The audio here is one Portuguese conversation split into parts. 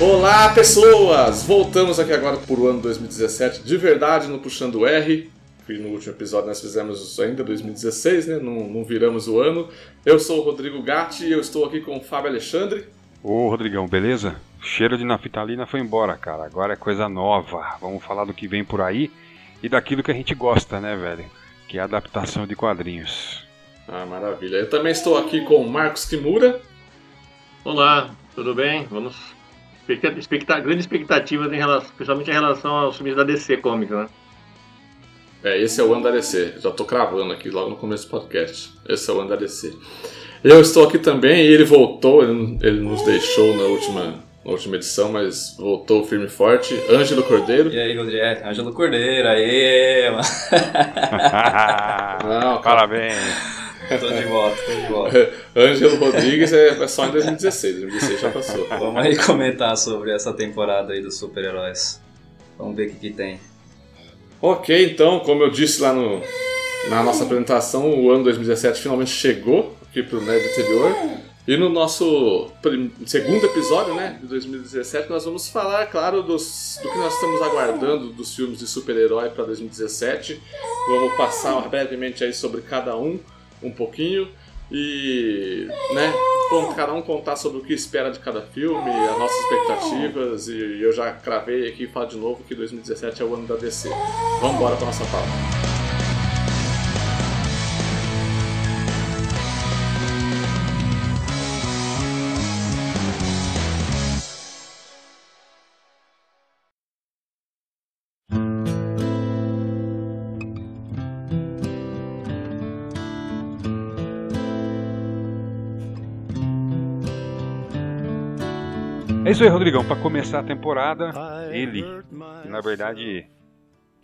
Olá, pessoas! Voltamos aqui agora por o ano 2017, de verdade, no Puxando R. Que no último episódio nós fizemos ainda 2016, né? Não, não viramos o ano. Eu sou o Rodrigo Gatti e eu estou aqui com o Fábio Alexandre. Ô, Rodrigão, beleza? O cheiro de naftalina foi embora, cara. Agora é coisa nova. Vamos falar do que vem por aí e daquilo que a gente gosta, né, velho? Que é a adaptação de quadrinhos. Ah, maravilha. Eu também estou aqui com o Marcos Kimura. Olá, tudo bem? Vamos expecta grande expectativas em relação, principalmente em relação aos filmes da DC Comics, né? É, esse é o ano da DC. Já tô cravando aqui logo no começo do podcast. Esse é o ano da DC. Eu estou aqui também e ele voltou, ele, ele nos deixou na última, na última edição, mas voltou firme e forte. Ângelo Cordeiro. E aí, Rodrigo? É, Ângelo Cordeiro, aí, mano. Não, Parabéns. Tô de volta, tô de volta. Ângelo Rodrigues é só em 2016, 2016 já passou. Vamos aí comentar sobre essa temporada aí dos super-heróis. Vamos ver o que, que tem. Ok, então, como eu disse lá no, na nossa apresentação, o ano 2017 finalmente chegou aqui pro Nerd Anterior. E no nosso segundo episódio, né, de 2017, nós vamos falar, claro, dos, do que nós estamos aguardando dos filmes de super-herói para 2017. Vamos passar brevemente aí sobre cada um um pouquinho e né, cada um contar sobre o que espera de cada filme, as nossas expectativas e eu já cravei aqui e falo de novo que 2017 é o ano da DC. Vamos embora para nossa pauta. Isso aí, Rodrigão. Para começar a temporada, ele, na verdade,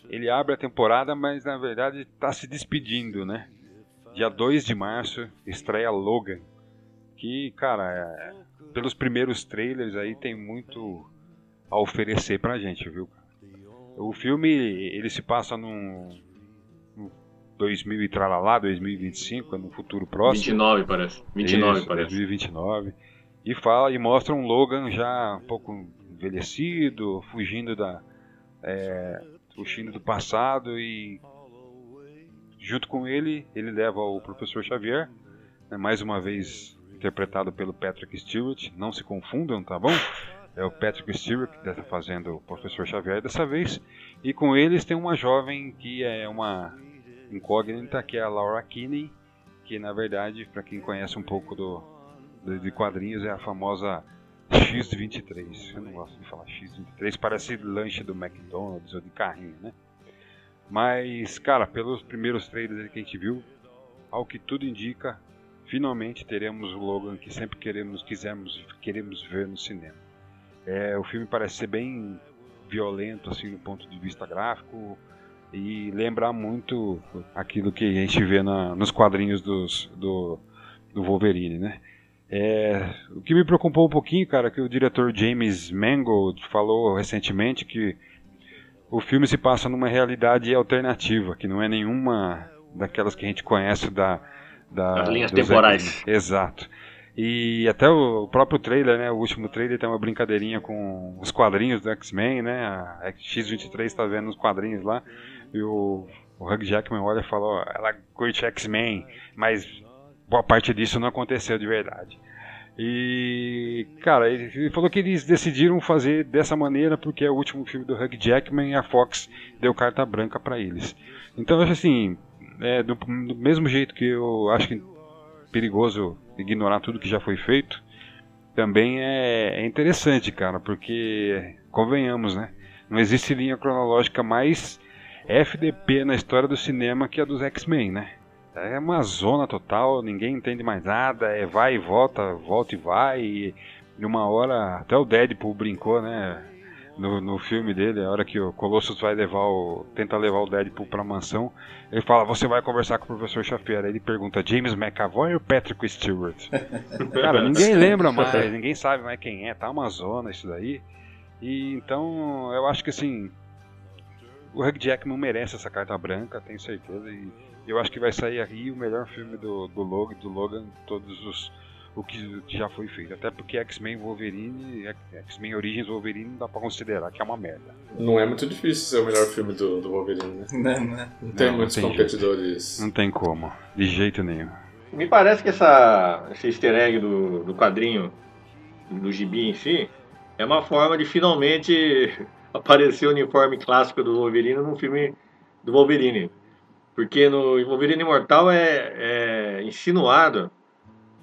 ele abre a temporada, mas na verdade está se despedindo, né? Dia 2 de março, estreia Logan. Que, cara, é, pelos primeiros trailers aí tem muito a oferecer pra gente, viu? O filme, ele se passa num, 2000 e tralalá, 2025, no futuro próximo. 29 parece. 29 Isso, parece. 2029. E fala e mostra um Logan já um pouco envelhecido, fugindo da é, fugindo do passado e junto com ele ele leva o professor Xavier, né, mais uma vez interpretado pelo Patrick Stewart. Não se confundam, tá bom? É o Patrick Stewart que está fazendo o professor Xavier dessa vez. E com eles tem uma jovem que é uma incógnita, que é a Laura Kinney, que na verdade, para quem conhece um pouco do, de quadrinhos é a famosa X23. Eu não gosto de falar X23, parece lanche do McDonald's ou de carrinho, né? Mas, cara, pelos primeiros trailers que a gente viu, ao que tudo indica, finalmente teremos o Logan que sempre queremos, quisemos, queremos ver no cinema. É, o filme parece ser bem violento, assim, do ponto de vista gráfico, e lembrar muito aquilo que a gente vê na, nos quadrinhos dos, do, do Wolverine, né? É, o que me preocupou um pouquinho, cara, é que o diretor James Mangold falou recentemente que o filme se passa numa realidade alternativa, que não é nenhuma daquelas que a gente conhece da, da As linhas temporais. Exato. E até o próprio trailer, né, o último trailer tem uma brincadeirinha com os quadrinhos do X-Men, né, a X-23 está vendo os quadrinhos lá, e o, o Hugh Jackman olha e falou, ela curte X-Men, mas boa parte disso não aconteceu de verdade. E, cara, ele falou que eles decidiram fazer dessa maneira porque é o último filme do Hugh Jackman e a Fox deu carta branca para eles. Então, assim, é, do, do, mesmo jeito que eu acho que perigoso ignorar tudo que já foi feito, também é, é interessante, cara, porque, convenhamos, né? Não existe linha cronológica mais FDP na história do cinema que a dos X-Men, né? É uma zona total, ninguém entende mais nada, é vai e volta, volta e vai. E uma hora, até o Deadpool brincou, né? No, no filme dele, a hora que o Colossus vai levar o. tenta levar o Deadpool pra mansão, ele fala, você vai conversar com o professor Xavier. Aí ele pergunta, James McAvoy ou Patrick Stewart? Cara, ninguém lembra mais, ninguém sabe mais quem é, tá uma zona isso daí. E então eu acho que assim. O Hugh Jackman merece essa carta branca, tenho certeza. E eu acho que vai sair aí o melhor filme do, do Logan, do Logan todos os, o que, o que já foi feito. Até porque X-Men Wolverine, X-Men Origins Wolverine não dá pra considerar que é uma merda. Não é muito difícil ser o melhor filme do, do Wolverine, né? Não, né? Não tem Não, muitos não tem competidores. Não tem como, de jeito nenhum. Me parece que essa, esse easter egg do, do quadrinho, do gibi em si, é uma forma de finalmente aparecer o uniforme clássico do Wolverine num filme do Wolverine. Porque no Wolverine Imortal é, é insinuado,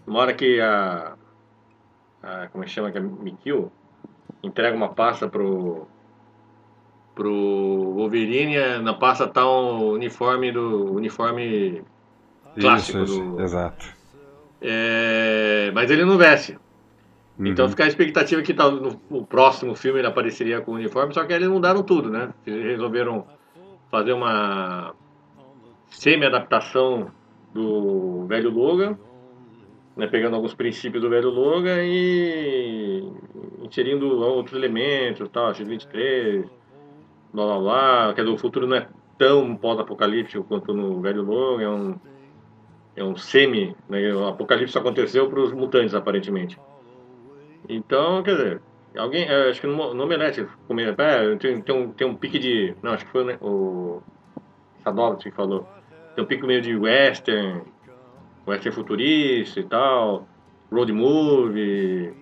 na hora que a, a. Como é que chama? Que é Mikio entrega uma pasta pro. pro Wolverine, na pasta tá um uniforme do. uniforme clássico Isso, do- exato. É, mas ele não veste. Então Uhum. fica a expectativa que tal no, no próximo filme ele apareceria com o uniforme, só que eles mudaram tudo, né? Eles resolveram fazer uma semi-adaptação do velho Logan, né? pegando alguns princípios do velho Logan e inserindo outros elementos, tal, X-23, blá blá blá. Quer dizer, o futuro não é tão pós-apocalíptico quanto no velho Logan, é um, é um semi, né? O apocalipse aconteceu para os mutantes, aparentemente. Então, quer dizer, alguém, é, acho que no, no Omelete, tem, tem, um, tem um pique de. Não, acho que foi né, o Sadovski que falou. Tem um pique meio de western, western futurista e tal, road movie,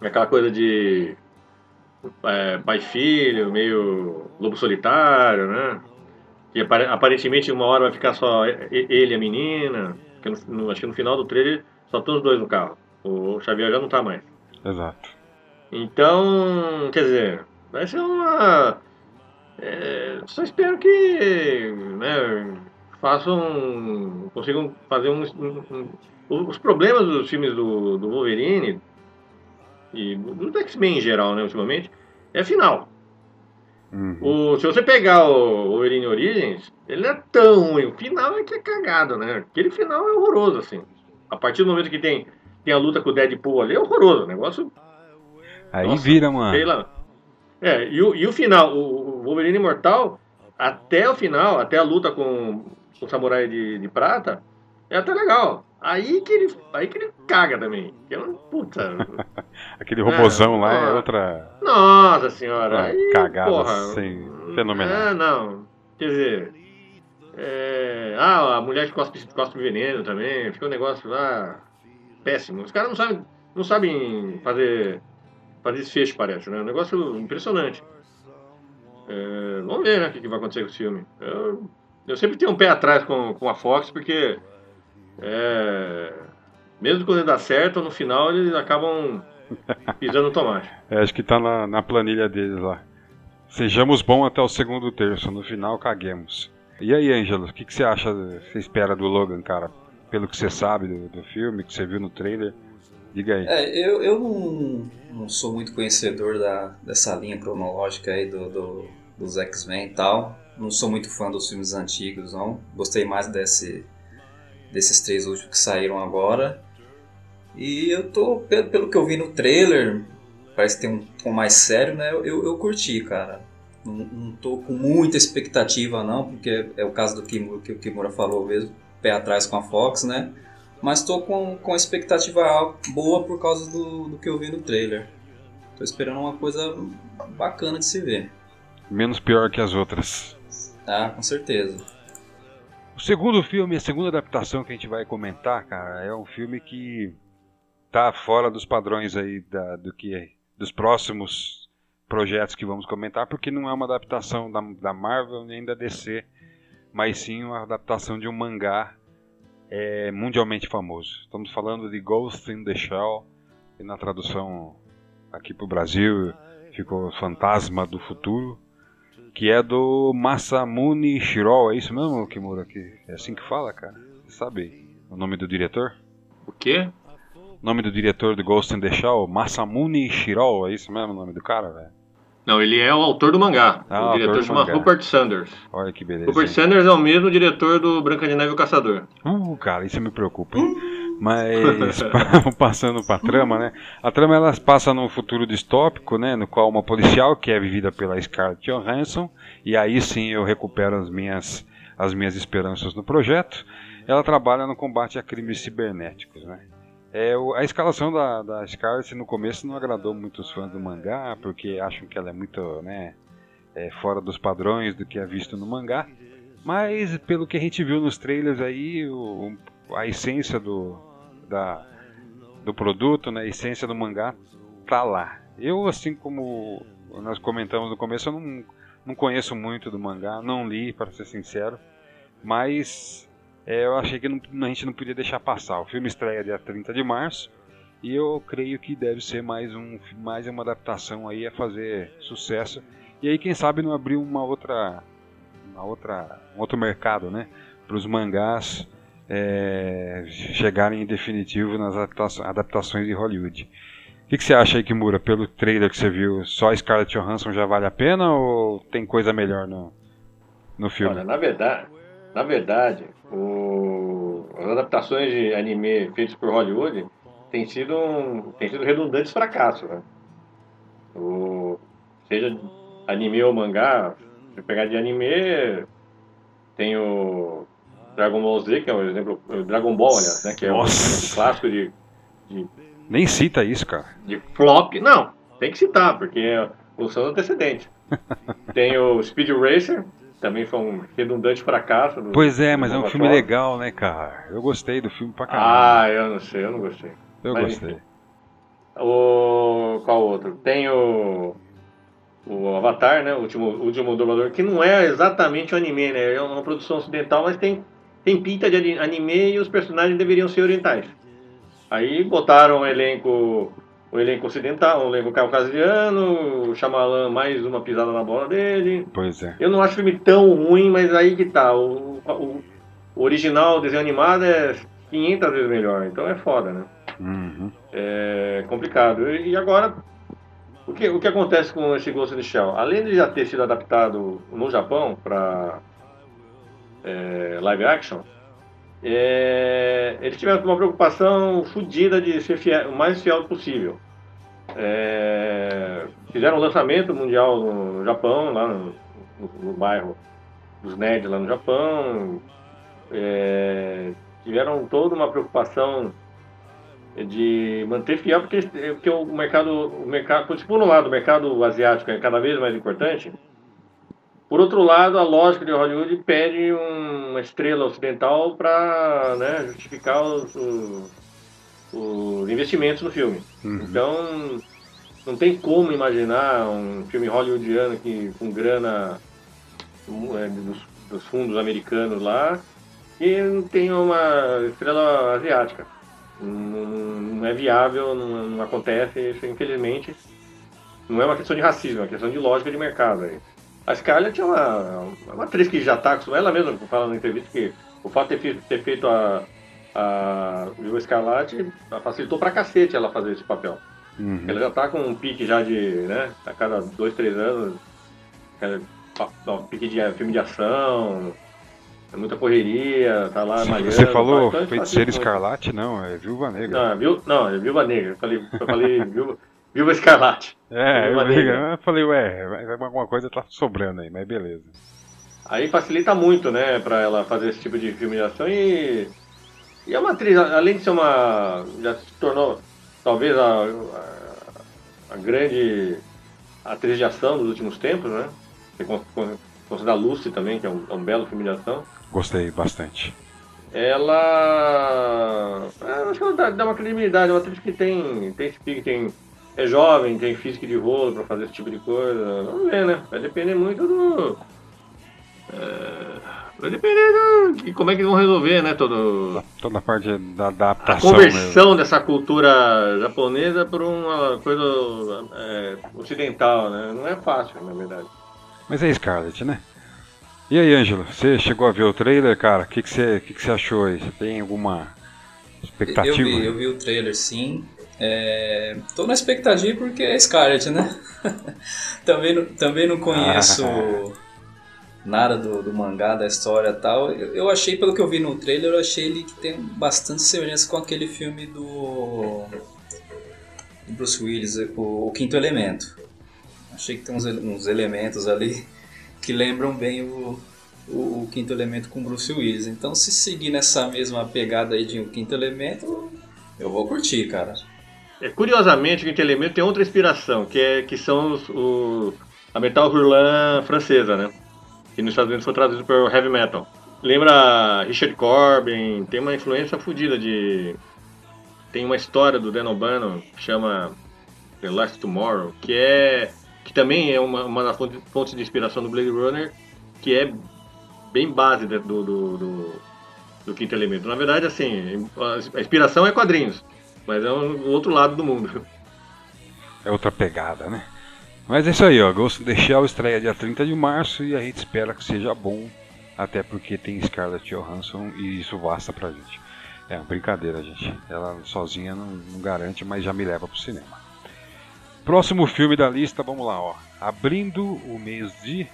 aquela coisa de é, pai e filho, meio lobo solitário, né? Que apare- aparentemente uma hora vai ficar só e- e- ele e a menina. porque no- acho que no final do trailer só estão os dois no carro. O Xavier já não tá mais. Exato. Então, quer dizer, vai ser uma. é, só espero que né, façam. consigam fazer um, um- um- Os problemas dos filmes do, do Wolverine e do X-Men em geral, né, ultimamente, é final. Uhum. O, se você pegar o Wolverine Origins, ele não é tão ruim. O final é que é cagado, né? Aquele final é horroroso, assim. A partir do momento que tem, tem a luta com o Deadpool ali, é horroroso. O negócio Aí Nossa, vira, mano. É, e o, e o final, o, o Wolverine Imortal, até o final, até a luta com o Samurai de, de Prata, é até legal. Aí que ele, aí que ele caga também. Que é puta. Aquele robozão lá é ah. outra. Nossa senhora. Ah, aí, cagada porra, sem- fenomenal. É, não. Quer dizer. é, ah, a mulher que cospe, cospe veneno também. Fica um negócio lá péssimo. Os caras não sabem, não sabem fazer, fazer desfecho, parece, né? Um negócio impressionante. É, vamos ver né, o que, que vai acontecer com esse filme. Eu, eu sempre tenho um pé atrás com, com a Fox, porque é, mesmo quando dá certo, no final eles acabam pisando no tomate. É, acho que tá na, na planilha deles lá. Sejamos bons até o segundo terço, no final caguemos. E aí, Ângelo, o que, que você acha, você espera do Logan, cara? Pelo que você sabe do, do filme, que você viu no trailer, diga aí. É, eu, eu não, não sou muito conhecedor da, dessa linha cronológica aí do, do- dos X-Men e tal. Não sou muito fã dos filmes antigos, não. Gostei mais desse, desses três últimos que saíram agora. E eu tô, pelo, pelo que eu vi no trailer, parece ter um tom mais sério, né? Eu, eu curti, cara. Não, não tô com muita expectativa, não, porque é o caso do Kimura, que o Kimura falou mesmo, pé atrás com a Fox, né? Mas tô com, com expectativa boa por causa do, do que eu vi no trailer. Tô esperando uma coisa bacana de se ver. Menos pior que as outras. Tá, com certeza. O segundo filme, a segunda adaptação que a gente vai comentar, cara, é um filme que tá fora dos padrões aí da, do que dos próximos projetos que vamos comentar, porque não é uma adaptação da, da Marvel nem da DC, mas sim uma adaptação de um mangá é, mundialmente famoso. Estamos falando de Ghost in the Shell, e na tradução aqui para o Brasil ficou Fantasma do Futuro, que é do Masamune Shirou, é isso mesmo, Kimura? Que é assim que fala, cara? Você sabe o nome do diretor? O quê? O nome do diretor do Ghost in the Shell? Masamune Shirou, é isso mesmo o nome do cara, velho? Não, ele é o autor do mangá. Ah, o diretor chama mangá. Rupert Sanders. Olha que beleza. Rupert hein? Sanders é o mesmo diretor do Branca de Neve e o Caçador. Uh, cara, isso me preocupa, hein? Mas passando pra trama, né? A trama ela passa num futuro distópico, né? No qual uma policial que é vivida pela Scarlett Johansson e aí sim eu recupero as minhas as minhas esperanças no projeto. Ela trabalha no combate a crimes cibernéticos, né? É, a escalação da, da Scarlet no começo não agradou muitos fãs do mangá, porque acham que ela é muito né, é, fora dos padrões do que é visto no mangá. Mas pelo que a gente viu nos trailers aí, o- a essência do, da, do produto, né, a essência do mangá tá lá. Eu, assim como nós comentamos no começo, eu não, não conheço muito do mangá, não li, para ser sincero, mas é, eu achei que não- a gente não podia deixar passar. O filme estreia dia 30 de março e eu creio que deve ser mais, um, mais uma adaptação aí a fazer sucesso. E aí, quem sabe, não abrir uma outra, uma outra, um outro mercado, né? Para os mangás é, chegarem em definitivo nas adaptações, de Hollywood. O que, que você acha aí, Kimura, pelo trailer que você viu? Só Scarlett Johansson já vale a pena ou tem coisa melhor no, no filme? Olha, na verdade, na verdade, o- as adaptações de anime feitas por Hollywood têm sido, um- têm sido redundantes fracassos. Né? O- seja anime ou mangá, se pegar de anime, tem o Dragon Ball Z, que é um exemplo, o Dragon Ball, aliás, né, que é um exemplo clássico de, Nem cita isso, cara. de flop. Não, tem que citar, porque é função antecedente. tem o Speed Racer, também foi um redundante fracasso. do- Pois é, mas é um filme legal, né, cara? Eu gostei do filme pra caramba. Ah, eu não sei, eu não gostei. eu mas gostei. enfim. O qual outro? Tem o o Avatar, né? O último, o último dublador, que não é exatamente um anime, né? É uma produção ocidental, mas tem tem pinta de ani- anime e os personagens deveriam ser orientais. Aí botaram o elenco o elenco ocidental, o elenco caucasiano, o Shyamalan mais uma pisada na bola dele. Pois é. Eu não acho o filme tão ruim, mas aí que tá. O, o, o original, o desenho animado é 500 vezes melhor, então é foda, né? Uhum. É complicado. E e agora, o que, o que acontece com esse Ghost in the Shell? Além de já ter sido adaptado no Japão para live action, é, eles tiveram uma preocupação fodida de ser fiel- o mais fiel possível. É, fizeram um lançamento mundial no, no Japão, lá no, no- no bairro dos nerds lá no Japão. É, tiveram toda uma preocupação de manter fiel, porque, porque o mercado, o mercado, por um lado, o mercado asiático é cada vez mais importante. Por outro lado, a lógica de Hollywood pede um- uma estrela ocidental para né, justificar os, os- os investimentos no filme. Uhum. Então, não tem como imaginar um filme hollywoodiano que, com grana é, dos, dos fundos americanos lá que não tenha uma estrela asiática. Não, não é viável, não, não acontece, isso infelizmente. Não é uma questão de racismo, é uma questão de lógica de mercado. aí. A Scarlett é uma, é uma atriz que já está ela mesma fala na entrevista que o fato de ter, fe- ter feito a, a Viúva Escarlate facilitou pra cacete ela fazer esse papel. Uhum. Ela já tá com um pique já de, né, a cada dois, três anos, aquela pa- ó, pique de filme de ação, é muita correria, tá lá malhando. Você falou Feiticeiro. Escarlate? Não, é Viúva Negra. Não, é viu, não, é Viúva Negra, eu falei, eu falei viúva, viúva Escarlate. É, eu, eu falei, ué, alguma coisa tá sobrando aí, mas beleza. Aí facilita muito, né, pra ela fazer esse tipo de filme de ação e. E é uma atriz, além de ser uma. Já se tornou talvez a, a, a grande atriz de ação dos últimos tempos, né? Você con- con- considera Lucy também, que é um, é um belo filme de ação. Gostei bastante. Ela. acho que ela dá, dá uma credibilidade, é uma atriz que tem, tem esse pique, tem. É jovem, tem físico de rolo pra fazer esse tipo de coisa. Vamos ver, né? Vai depender muito do. é, vai depender do, de como é que eles vão resolver, né? Todo, Toda a parte da a adaptação conversão mesmo. dessa cultura japonesa por uma coisa é, ocidental, né? Não é fácil, na verdade. Mas é Scarlett, né? E aí, Ângelo, você chegou a ver o trailer, cara? O que, que, você, o que, que você achou aí? Você tem alguma expectativa? Eu vi, eu vi o trailer sim. É, tô na expectativa porque é Scarlett, né? também, não, também não conheço nada do, do mangá, da história e tal. Eu, eu achei, pelo que eu vi no trailer, eu achei ele que tem bastante semelhança com aquele filme do, do Bruce Willis, o, o Quinto Elemento. Achei que tem uns, uns elementos ali que lembram bem o, o, o Quinto Elemento com Bruce Willis. Então, se seguir nessa mesma pegada aí de um Quinto Elemento, Eu vou curtir, cara. É, curiosamente, o Quinto Elemento tem outra inspiração, que, é, que são os, o, a metal hurlan francesa, né? Que nos Estados Unidos foi traduzido por heavy metal. Lembra Richard Corbin, tem uma influência fodida de... Tem uma história do Dan O'Bannon que chama The Last Tomorrow, que é... Que também é uma, uma das fontes de inspiração do Blade Runner, que é bem base do, do, do, do Quinto Elemento. Na verdade, assim, a inspiração é quadrinhos, mas é o outro lado do mundo. É outra pegada, né? Mas é isso aí, ó. Ghost of the Shell estreia dia 30 de março e a gente espera que seja bom, até porque tem Scarlett Johansson e isso basta pra gente. É uma brincadeira, gente. Ela sozinha não, não garante, mas já me leva pro cinema. Próximo filme da lista, vamos lá, ó. Abrindo o mês de.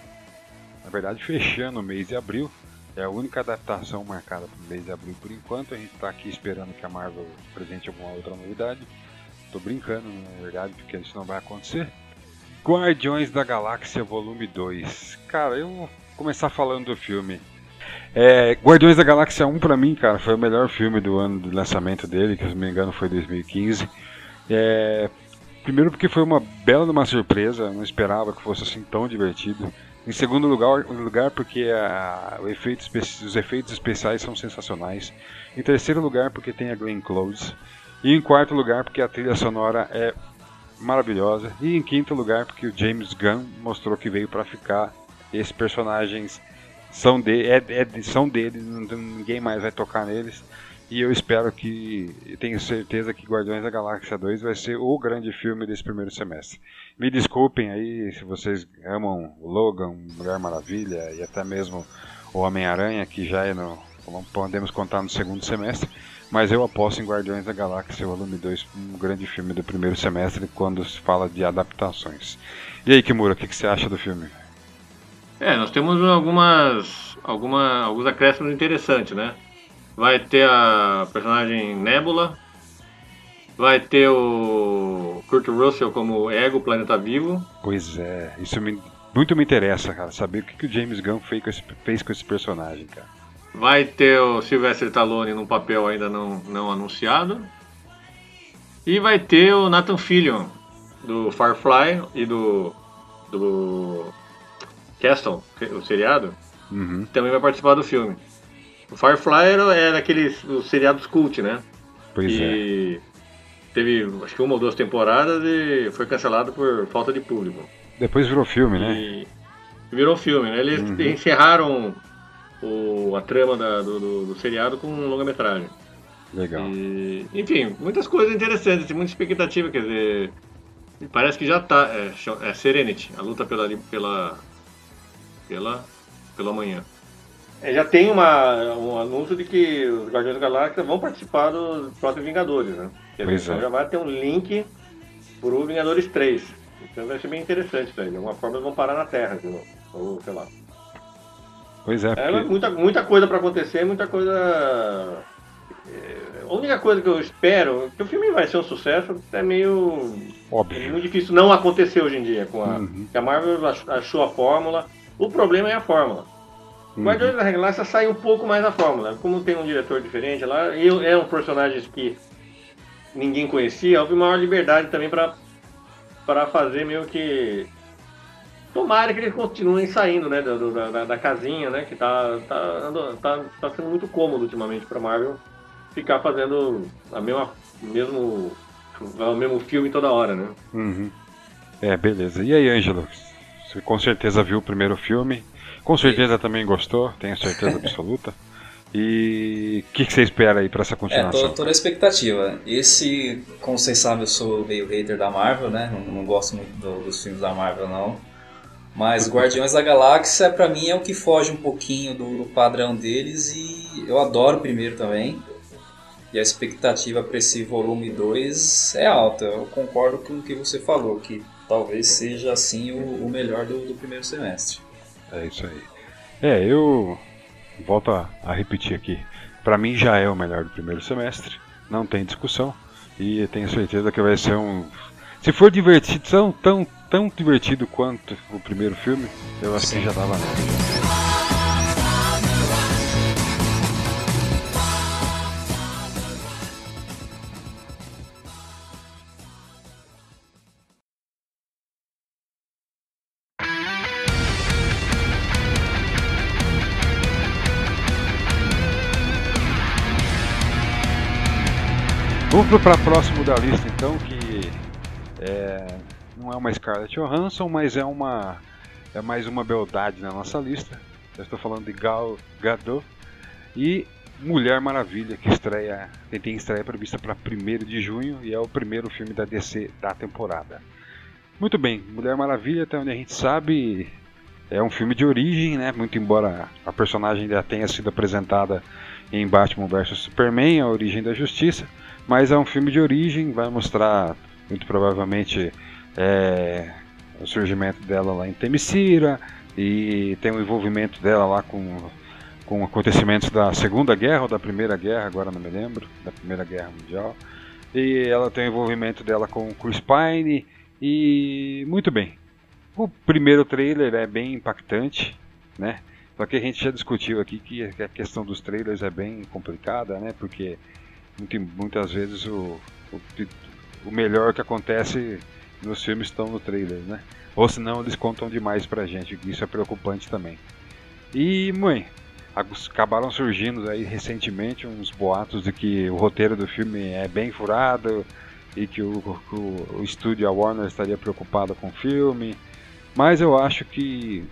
Na verdade, fechando o mês de abril. É a única adaptação marcada para o mês de abril por enquanto. A gente está aqui esperando que a Marvel apresente alguma outra novidade. Tô brincando, na verdade, porque isso não vai acontecer. Guardiões da Galáxia Volume 2. Cara, eu vou começar falando do filme. É, Guardiões da Galáxia 1 pra mim, cara, foi o melhor filme do ano de lançamento dele, que se não me engano foi 2015. É, primeiro porque foi uma bela uma surpresa, não esperava que fosse assim tão divertido. Em segundo lugar, lugar porque a, efeito, os efeitos especiais são sensacionais. Em terceiro lugar, porque tem a Glenn Close. E em quarto lugar, porque a trilha sonora é maravilhosa. E em quinto lugar, porque o James Gunn mostrou que veio para ficar. Esses personagens são, de, é, é, são deles, ninguém mais vai tocar neles. E eu espero que, tenho certeza que Guardiões da Galáxia 2 vai ser o grande filme desse primeiro semestre. Me desculpem aí se vocês amam o Logan, Mulher Maravilha e até mesmo o Homem-Aranha, que já é no, podemos contar no segundo semestre, mas eu aposto em Guardiões da Galáxia Volume 2, um grande filme do primeiro semestre quando se fala de adaptações. E aí, Kimura, o que, que você acha do filme? É, nós temos algumas, alguma, alguns acréscimos interessantes, né? Vai ter a personagem Nebula, vai ter o Kurt Russell como Ego, Planeta Vivo. Pois é, isso me, muito me interessa, cara, saber o que, que o James Gunn fez com, esse, fez com esse personagem, cara. Vai ter o Sylvester Stallone num papel ainda não, não anunciado. E vai ter o Nathan Fillion, do Firefly e do, do Castle, o seriado, uhum. que também vai participar do filme. O Firefly era, era aqueles os seriados cult, né? Pois e é. Teve acho que uma ou duas temporadas e foi cancelado por falta de público. Depois virou filme, né? E virou filme, né? Eles uhum. encerraram o, a trama da, do, do, do, seriado com um longa-metragem. Legal. E, enfim, muitas coisas interessantes, muita expectativa, quer dizer. Parece que já tá. É, é Serenity, a luta pela, pela, pela, pela manhã. É, já tem uma, um anúncio de que os Guardiões da Galáxia vão participar dos próximos Vingadores, né? Pois então é. já vai ter um link pro Vingadores 3. Então vai ser bem interessante isso aí. De alguma forma eles vão parar na Terra, ou sei lá. Pois é. é porque... É muita, muita coisa para acontecer, muita coisa. É, a única coisa que eu espero, que o filme vai ser um sucesso, é meio. Óbvio. É muito difícil não acontecer hoje em dia. Com a, uhum. a Marvel achou a fórmula. O problema é a fórmula. Uhum. Guardiões da Galáxia sai um pouco mais da fórmula. Como tem um diretor diferente lá, e é um personagem que ninguém conhecia, houve maior liberdade também para fazer meio que Tomara que eles continuem saindo, né, da, da, da casinha, né, que tá, tá, tá, tá sendo muito cômodo ultimamente para Marvel ficar fazendo a mesma, mesmo, o mesmo filme toda hora, né. Uhum. É, beleza. E aí, Ângelo? Você com certeza viu o primeiro filme, com certeza também gostou, tenho certeza absoluta. E o que, que, você espera aí para essa continuação? É, tô, tô, na expectativa. Esse, como vocês sabem, eu sou meio hater da Marvel, né? Não, não gosto muito do, dos filmes da Marvel, não. Mas Guardiões da Galáxia, para mim, é o que foge um pouquinho do, do, padrão deles e eu adoro o primeiro também. E a expectativa para esse volume 2 é alta. Eu concordo com o que você falou, que talvez seja assim o, o melhor do, do, primeiro semestre. É isso aí. É, eu volto a, a repetir aqui. Para mim já é o melhor do primeiro semestre, não tem discussão. E tenho certeza que vai ser um. Se for divertido, tão, tão tão divertido quanto o primeiro filme, eu acho Sim. que já tava Vamos para próximo da lista então, que é, não é uma Scarlett Johansson, mas é uma é mais uma beldade na nossa lista. Eu estou falando de Gal Gadot e Mulher Maravilha, que estreia, tem estreia prevista para 1 de junho e é o primeiro filme da DC da temporada. Muito bem, Mulher Maravilha, até onde a gente sabe, é um filme de origem, né? Muito embora a personagem já tenha sido apresentada em Batman vs Superman, a origem da justiça, mas é um filme de origem, vai mostrar muito provavelmente é, o surgimento dela lá em Temesira e tem o envolvimento dela lá com com acontecimentos da Segunda Guerra ou da Primeira Guerra, agora não me lembro, da Primeira Guerra Mundial. E ela tem o envolvimento dela com Chris Pine e muito bem. O primeiro trailer é bem impactante, né? Só que a gente já discutiu aqui que a questão dos trailers é bem complicada, né? Porque muitas vezes o, o, o melhor que acontece nos filmes estão no trailer, né? Ou senão eles contam demais pra gente, isso é preocupante também. E, mãe, acabaram surgindo aí recentemente uns boatos de que o roteiro do filme é bem furado e que o, o, o estúdio, a Warner, estaria preocupado com o filme. Mas eu acho que,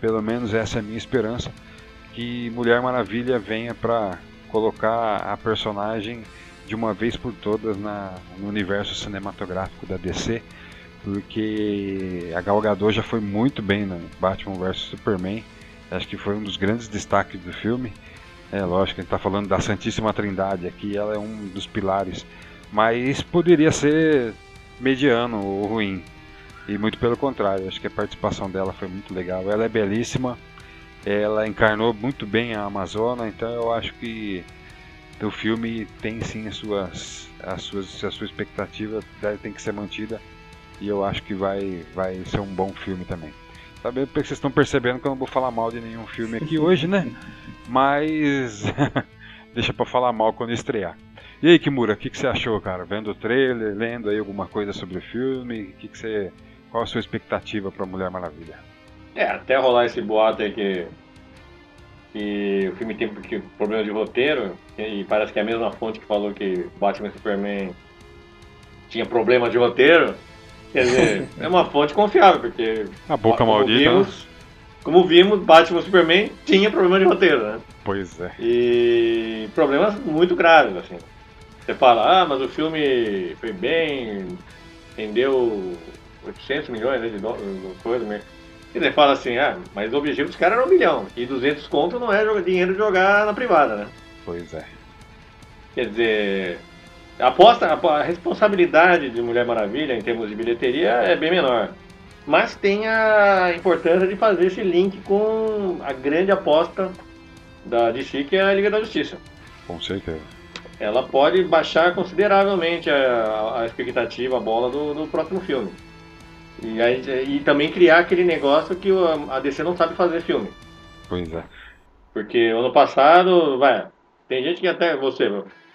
pelo menos essa é a minha esperança, que Mulher Maravilha venha para colocar a personagem de uma vez por todas na, no universo cinematográfico da DC, porque a Gal Gadot já foi muito bem no Batman vs Superman Acho que foi um dos grandes destaques do filme. É lógico, a gente está falando da Santíssima Trindade aqui, ela é um dos pilares. Mas poderia ser mediano ou ruim. E muito pelo contrário, acho que a participação dela foi muito legal. Ela é belíssima, ela encarnou muito bem a Amazônia, então eu acho que o filme tem sim as suas, as suas, a sua expectativa tem que ser mantida e eu acho que vai, vai ser um bom filme também. Sabe, porque vocês estão percebendo que eu não vou falar mal de nenhum filme aqui hoje, né? Mas deixa pra falar mal quando estrear. E aí, Kimura, o que, que você achou, cara? Vendo o trailer, lendo aí alguma coisa sobre o filme? Que que você, qual a sua expectativa pra Mulher Maravilha? É, até rolar esse boato aí que, que o filme tem problema de roteiro, e parece que é a mesma fonte que falou que Batman e Superman tinha problema de roteiro. Quer dizer, é uma fonte confiável, porque. A boca como maldita. Vimos, né? Como vimos, Batman Superman tinha problema de roteiro, né? Pois é. E problemas muito graves, assim. Você fala, ah, mas o filme foi bem, rendeu 800 milhões né, de dólares, coisa mesmo. E você fala assim, ah, mas o objetivo dos caras era um milhão. E 200 conto não é dinheiro de jogar na privada, né? Pois é. Quer dizer, a aposta, a responsabilidade de Mulher Maravilha em termos de bilheteria é bem menor. Mas tem a importância de fazer esse link com a grande aposta da DC, que é a Liga da Justiça. Com certeza. Ela pode baixar consideravelmente a, a expectativa, a bola do, do próximo filme. E, aí, e também criar aquele negócio que a DC não sabe fazer filme. Pois é. Porque ano passado, vai, tem gente que até você,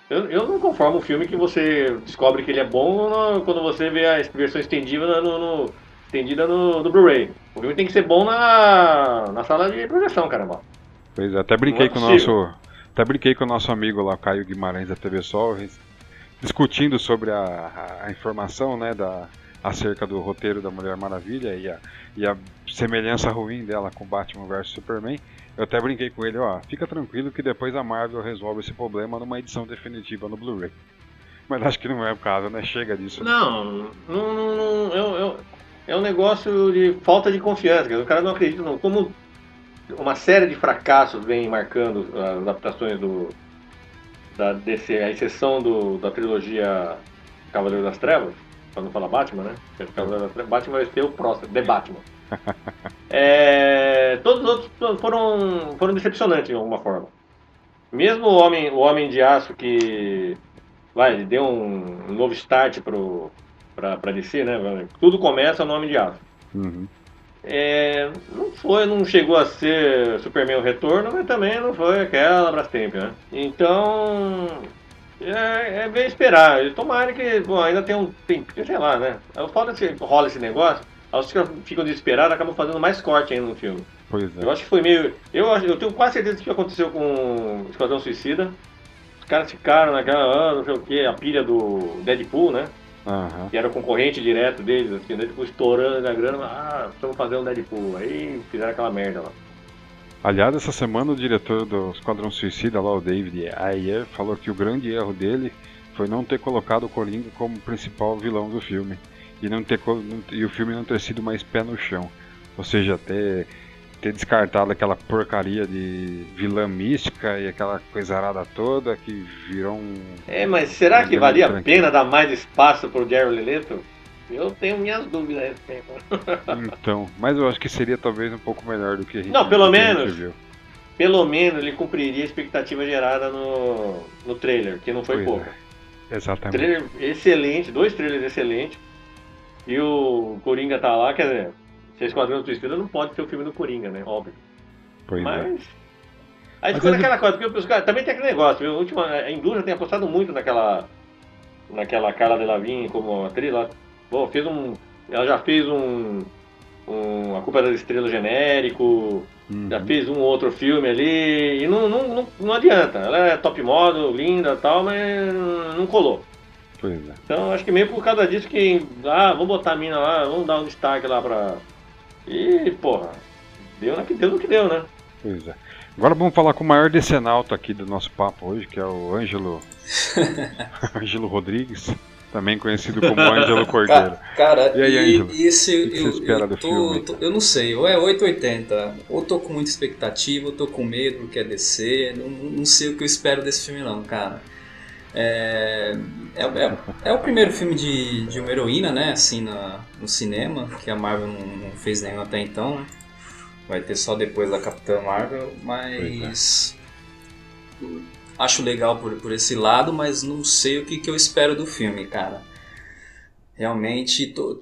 eu, eu não conformo um filme que você descobre que ele é bom no, quando você vê a versão estendida no, no estendida no, no Blu-ray. O filme tem que ser bom na, na sala de projeção, caramba. Pois é, até brinquei é com o nosso. Até brinquei com o nosso amigo lá, Caio Guimarães da TV Sol, discutindo sobre a, a, a informação né, da, acerca do roteiro da Mulher Maravilha e a, e a semelhança ruim dela com Batman vs Superman. Eu até brinquei com ele, ó, fica tranquilo que depois a Marvel resolve esse problema numa edição definitiva no Blu-ray. Mas acho que não é o caso, né? Chega disso. Não, não, não, não eu, eu, é um negócio de falta de confiança. O cara não acredita, não. Como uma série de fracassos vem marcando as adaptações do da DC, a exceção do, da trilogia Cavaleiro das Trevas, para não falar Batman, né? Trevas, Batman vai ser o próximo, The Batman. é, todos os outros foram, foram decepcionantes de alguma forma. Mesmo o Homem, o homem de Aço que vai, deu um, um novo start pro, pra, pra DC, né? Tudo começa no Homem de Aço. Uhum. É, não foi, não chegou a ser Superman o Retorno, mas também não foi aquela Brastemp, né? Então, é, é bem esperar. Tomara que, bom, ainda tem um tempo, sei lá, né? Eu falo que rola esse negócio, os que ficam desesperados acabam fazendo mais corte ainda no filme. Pois é. Eu acho que foi meio. Eu, eu tenho quase certeza que aconteceu com Esquadrão Suicida. caras ficaram naquela, ah, não sei o que, a pilha do Deadpool, né? Aham. Que era o concorrente direto deles, assim, o Deadpool estourando a grana, ah, precisamos fazer um Deadpool. Aí fizeram aquela merda lá. Aliás, essa semana o diretor do Esquadrão Suicida, lá, o David Ayer, falou que o grande erro dele foi não ter colocado o Coringa como principal vilão do filme. E, não ter, e o filme não ter sido mais pé no chão. Ou seja, ter, ter descartado aquela porcaria de vilã mística e aquela coisarada toda que virou um. É, mas será que Grande valia a pena dar mais espaço pro Jared Leto? Eu tenho minhas dúvidas a respeito. Então, mas eu acho que seria talvez um pouco melhor do que a gente Não, pelo menos. viu. Pelo menos ele cumpriria a expectativa gerada no, no trailer, que não foi Pois pouco. é. Exatamente. Trailer excelente, dois trailers excelentes. E o Coringa tá lá, quer dizer, se é Esquadrão Suicida não pode ser o filme do Coringa, né? Óbvio. Pois é. Mas. Aí Mas ficou ele- naquela coisa, porque os caras. Também tem aquele negócio, viu? A, última, a indústria tem apostado muito naquela. Naquela Carla Delevingne como atriz lá. Bom, fez um. Ela já fez um. um a Culpa das Estrelas genérico. Uhum. Já fez um outro filme ali. E não, não, não, não adianta. Ela é top model, linda e tal, mas não colou. Pois é. Então acho que meio por causa disso que. Ah, vamos botar a mina lá, vamos dar um destaque lá pra. E, porra, deu, na que, deu no que deu, né? Pois é. Agora vamos falar com o maior decenalto aqui do nosso papo hoje, que é o Ângelo. Ângelo Rodrigues, também conhecido como Ângelo Cordeiro. Ca- Cara, E aí, Ângelo? e esse, que eu, você espera eu do tô, filme? tô- eu não sei, ou é 880, ou tô com muita expectativa, ou tô com medo porque é DC, não, não sei o que eu espero desse filme não, cara. É, é, é- é o primeiro filme de, de uma heroína, né, assim, na, no cinema, que a Marvel não, não fez nenhum até então, né? Vai ter só depois da Capitã Marvel, mas... Acho legal por, por esse lado, mas não sei o que, que eu espero do filme, cara. Realmente, tô,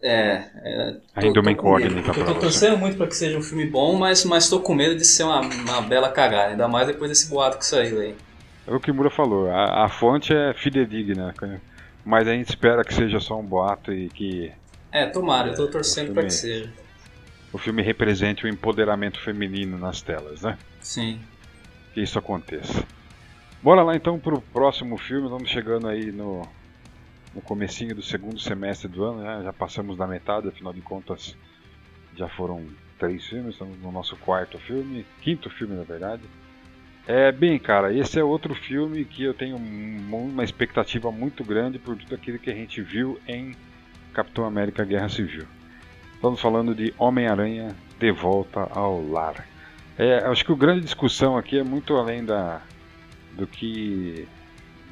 é, é, tô- Ainda bem com medo. coordenada Eu pra tô torcendo muito pra que seja um filme bom, mas, mas tô com medo de ser uma, uma bela cagada, ainda mais depois desse boato que saiu aí. É o que o Mura falou, a, a fonte é fidedigna, mas a gente espera que seja só um boato e que É, tomara, eu tô o torcendo filme- pra que seja. o filme represente o empoderamento feminino nas telas, né? Sim. Que isso aconteça. Bora lá então pro próximo filme, estamos chegando aí no, no comecinho do segundo semestre do ano, né? Já passamos da metade, afinal de contas já foram três filmes, estamos no nosso quarto filme, quinto filme na verdade. É, bem, cara, esse é outro filme que eu tenho um- uma expectativa muito grande por tudo aquilo que a gente viu em Capitão América Guerra Civil. Estamos falando de Homem-Aranha de volta ao lar. É, acho que a grande discussão aqui é muito além da, do que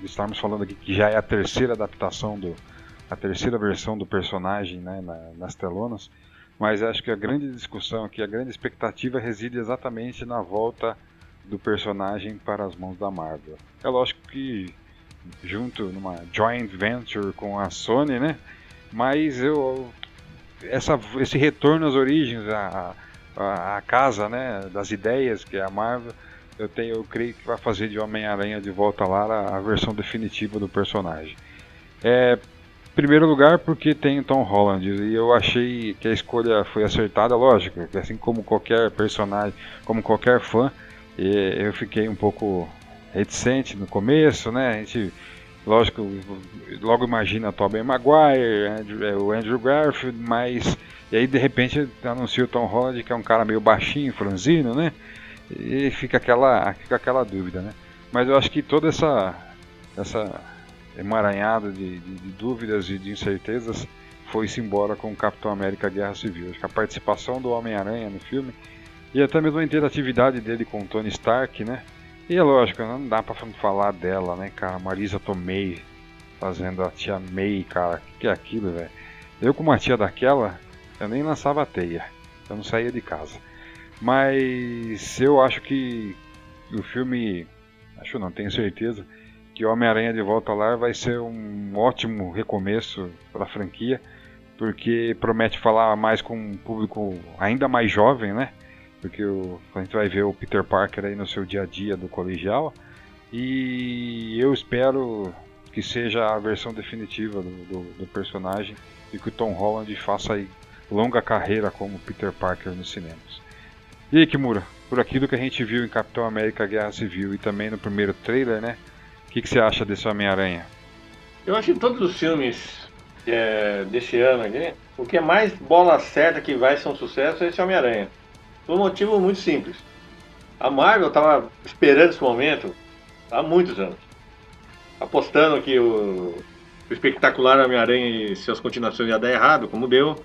estamos falando aqui, que já é a terceira adaptação, do, a terceira versão do personagem né, na- nas telonas. Mas acho que a grande discussão aqui, a grande expectativa reside exatamente na volta do personagem para as mãos da Marvel. É lógico que junto numa joint venture com a Sony, né? Mas eu essa, esse retorno às origens, a casa, né, das ideias que é a Marvel, eu tenho, eu creio que vai fazer de Homem-Aranha de volta lá a, a versão definitiva do personagem. É, primeiro lugar porque tem o Tom Holland e eu achei que a escolha foi acertada, lógico, assim como qualquer personagem, como qualquer fã, eu fiquei um pouco reticente no começo, né? A gente, lógico, logo imagina Tobey Maguire, Andrew- é, o Andrew Garfield, mas e aí de repente anuncia o Tom Holland que é um cara meio baixinho, franzino, né? E fica aquela, fica aquela dúvida, né? Mas eu acho que toda essa essa emaranhada de, de- de dúvidas e de incertezas foi-se embora com o Capitão América Guerra Civil. Acho que a participação do Homem-Aranha no filme e até mesmo a interatividade dele com o Tony Stark, né? E é lógico, não dá pra falar dela, né, cara? Marisa Tomei fazendo a tia May, cara. O que, é aquilo, velho? Eu com uma tia daquela, eu nem lançava a teia. Eu não saía de casa. Mas eu acho que o filme, acho não, tenho certeza, que Homem-Aranha de Volta lá vai ser um ótimo recomeço para a franquia, porque promete falar mais com um público ainda mais jovem, né? Porque o, a gente vai ver o Peter Parker aí no seu dia a dia do colegial, e eu espero que seja a versão definitiva do, do, do personagem e que o Tom Holland faça aí longa carreira como Peter Parker nos cinemas. E aí, Kimura, por aquilo que a gente viu em Capitão América Guerra Civil e também no primeiro trailer, né? que, que você acha desse Homem-Aranha? Eu acho que todos os filmes é, desse ano aqui, o que é mais bola certa que vai ser um sucesso é esse Homem-Aranha. Por um motivo muito simples. A Marvel estava esperando esse momento há muitos anos. Apostando que o, o espetacular Homem-Aranha e suas continuações ia dar errado, como deu.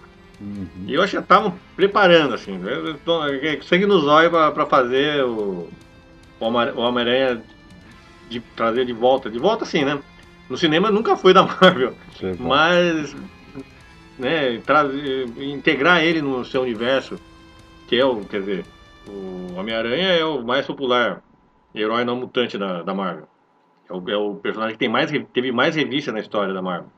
Uhum. E eu acho que estavam preparando, assim, né? Eu tô- sangue nos olhos para fazer o, o Homem- o Homem-Aranha de trazer de volta. De volta, assim, né? No cinema nunca foi da Marvel, mas né, integrar ele no seu universo, que é o, quer dizer, o Homem-Aranha é o mais popular herói não mutante da, da Marvel. É o, é o personagem que tem mais, teve mais revista na história da Marvel.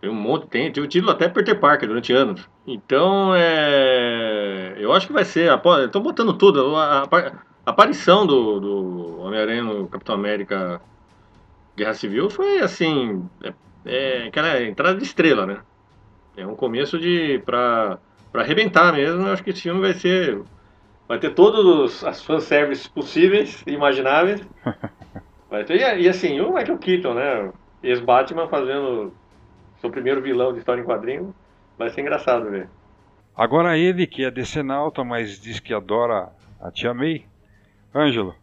Tem um monte, tem, teve o título até Peter Parker durante anos. Então, é, eu acho que vai ser, estão botando tudo, a, a- a aparição do, do Homem-Aranha no Capitão América Guerra Civil foi assim, é, é aquela entrada de estrela, né? É um começo de para arrebentar mesmo. Eu acho que esse filme vai ser vai ter todos os as fanservices possíveis e imagináveis. Vai ter, e, e assim, o Michael Keaton, né? Ex-Batman fazendo seu primeiro vilão de história em quadrinho. Vai ser engraçado ver. Agora ele, que é decenalta, mas diz que adora a Tia May. Ângelo,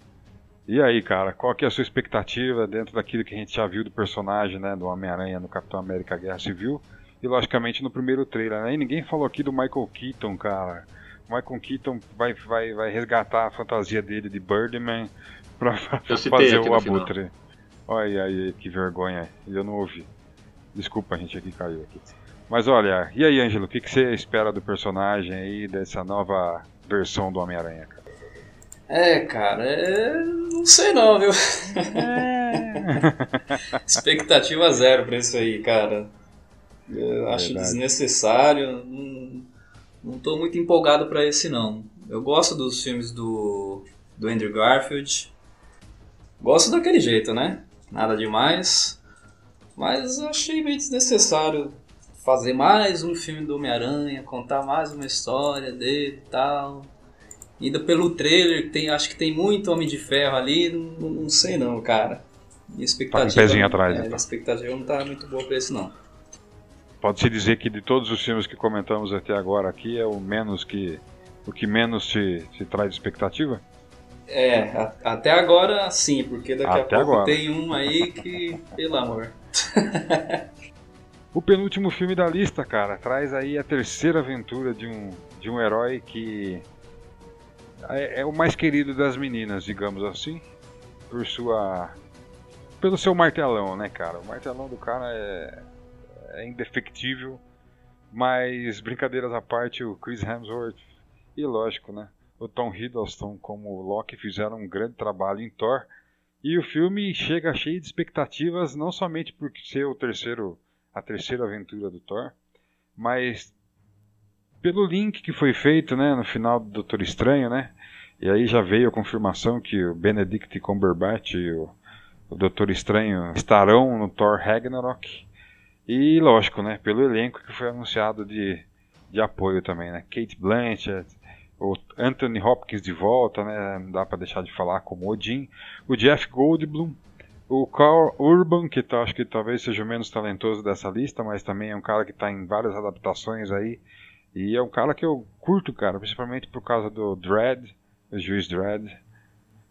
e aí, cara? Qual que é a sua expectativa dentro daquilo que a gente já viu do personagem, né? Do Homem-Aranha no Capitão América Guerra Civil? E, logicamente, no primeiro trailer, né? E ninguém falou aqui do Michael Keaton, cara. O Michael Keaton vai, vai, vai resgatar a fantasia dele de Birdman pra citei fazer o no final. Abutre. Olha aí, que vergonha. Eu não ouvi. Desculpa, a gente aqui caiu aqui. Mas olha, e aí, Ângelo, o que, que você espera do personagem aí, dessa nova versão do Homem-Aranha, cara? É, cara, é... não sei não, viu? É. Expectativa zero pra isso aí, cara. Eu acho desnecessário. Não, não tô muito empolgado pra esse não. Eu gosto dos filmes do, do Andrew Garfield. Gosto daquele jeito, né? Nada demais. Mas eu achei meio desnecessário fazer mais um filme do Homem-Aranha, contar mais uma história dele e tal. Ainda pelo trailer, tem, acho que tem muito Homem de Ferro ali, não, não sei não, cara. Minha expectativa, pezinho atrás, é, então. minha expectativa não tá muito boa pra esse não. Pode-se dizer que de todos os filmes que comentamos até agora aqui, é o menos que. o que menos te, te traz expectativa? É, a- até agora sim, porque daqui Até a pouco agora. tem um aí que, pelo amor. O penúltimo filme da lista, cara, traz aí a terceira aventura de um, de um herói que é, é o mais querido das meninas, digamos assim, por sua pelo seu martelão, né, cara? O martelão do cara é, é indefectível, mas brincadeiras à parte, o Chris Hemsworth e lógico, né, o Tom Hiddleston como Loki fizeram um grande trabalho em Thor. E o filme chega cheio de expectativas, não somente por ser o terceiro a terceira aventura do Thor, mas pelo link que foi feito, né, no final do Doutor Estranho, né? E aí já veio a confirmação que o Benedict Cumberbatch e o, o Doutor Estranho estarão no Thor Ragnarok. E lógico, né, pelo elenco que foi anunciado de, de apoio também, né? Kate Blanchett, o Anthony Hopkins de volta, né? Não dá para deixar de falar como Odin, o Jeff Goldblum, o Carl Urban, que tá, acho que talvez seja o menos talentoso dessa lista, mas também é um cara que está em várias adaptações aí. E é um cara que eu curto, cara, principalmente por causa do Dredd, o juiz Dredd,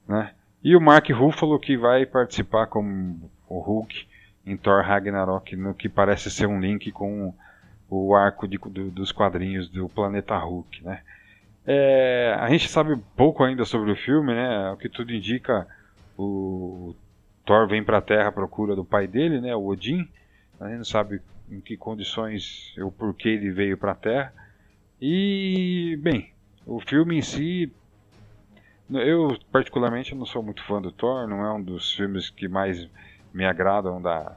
né? E o Mark Ruffalo, que vai participar como o Hulk em Thor Ragnarok, no que parece ser um link com o arco de- do- dos quadrinhos do planeta Hulk, né? É, a gente sabe pouco ainda sobre o filme, né? O que tudo indica, o Thor vem para a Terra à procura do pai dele, né? O Odin. A gente não sabe em que condições ou por que ele veio para a Terra. E, bem, o filme em si, eu particularmente não sou muito fã do Thor, não é um dos filmes que mais me agradam da,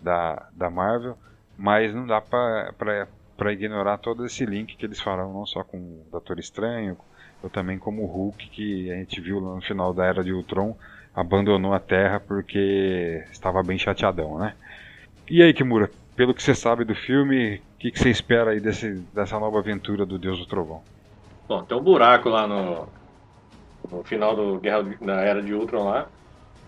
da, da Marvel, mas não dá para ignorar todo esse link que eles farão, não só com o Doutor Estranho, ou também como o Hulk, que a gente viu lá no final da Era de Ultron, abandonou a Terra porque estava bem chateadão, né? E aí, Kimura, pelo que você sabe do filme, o que, que você espera aí desse, dessa nova aventura do Deus do Trovão? Bom, tem um buraco lá no, no final do Guerra da Era de Ultron lá.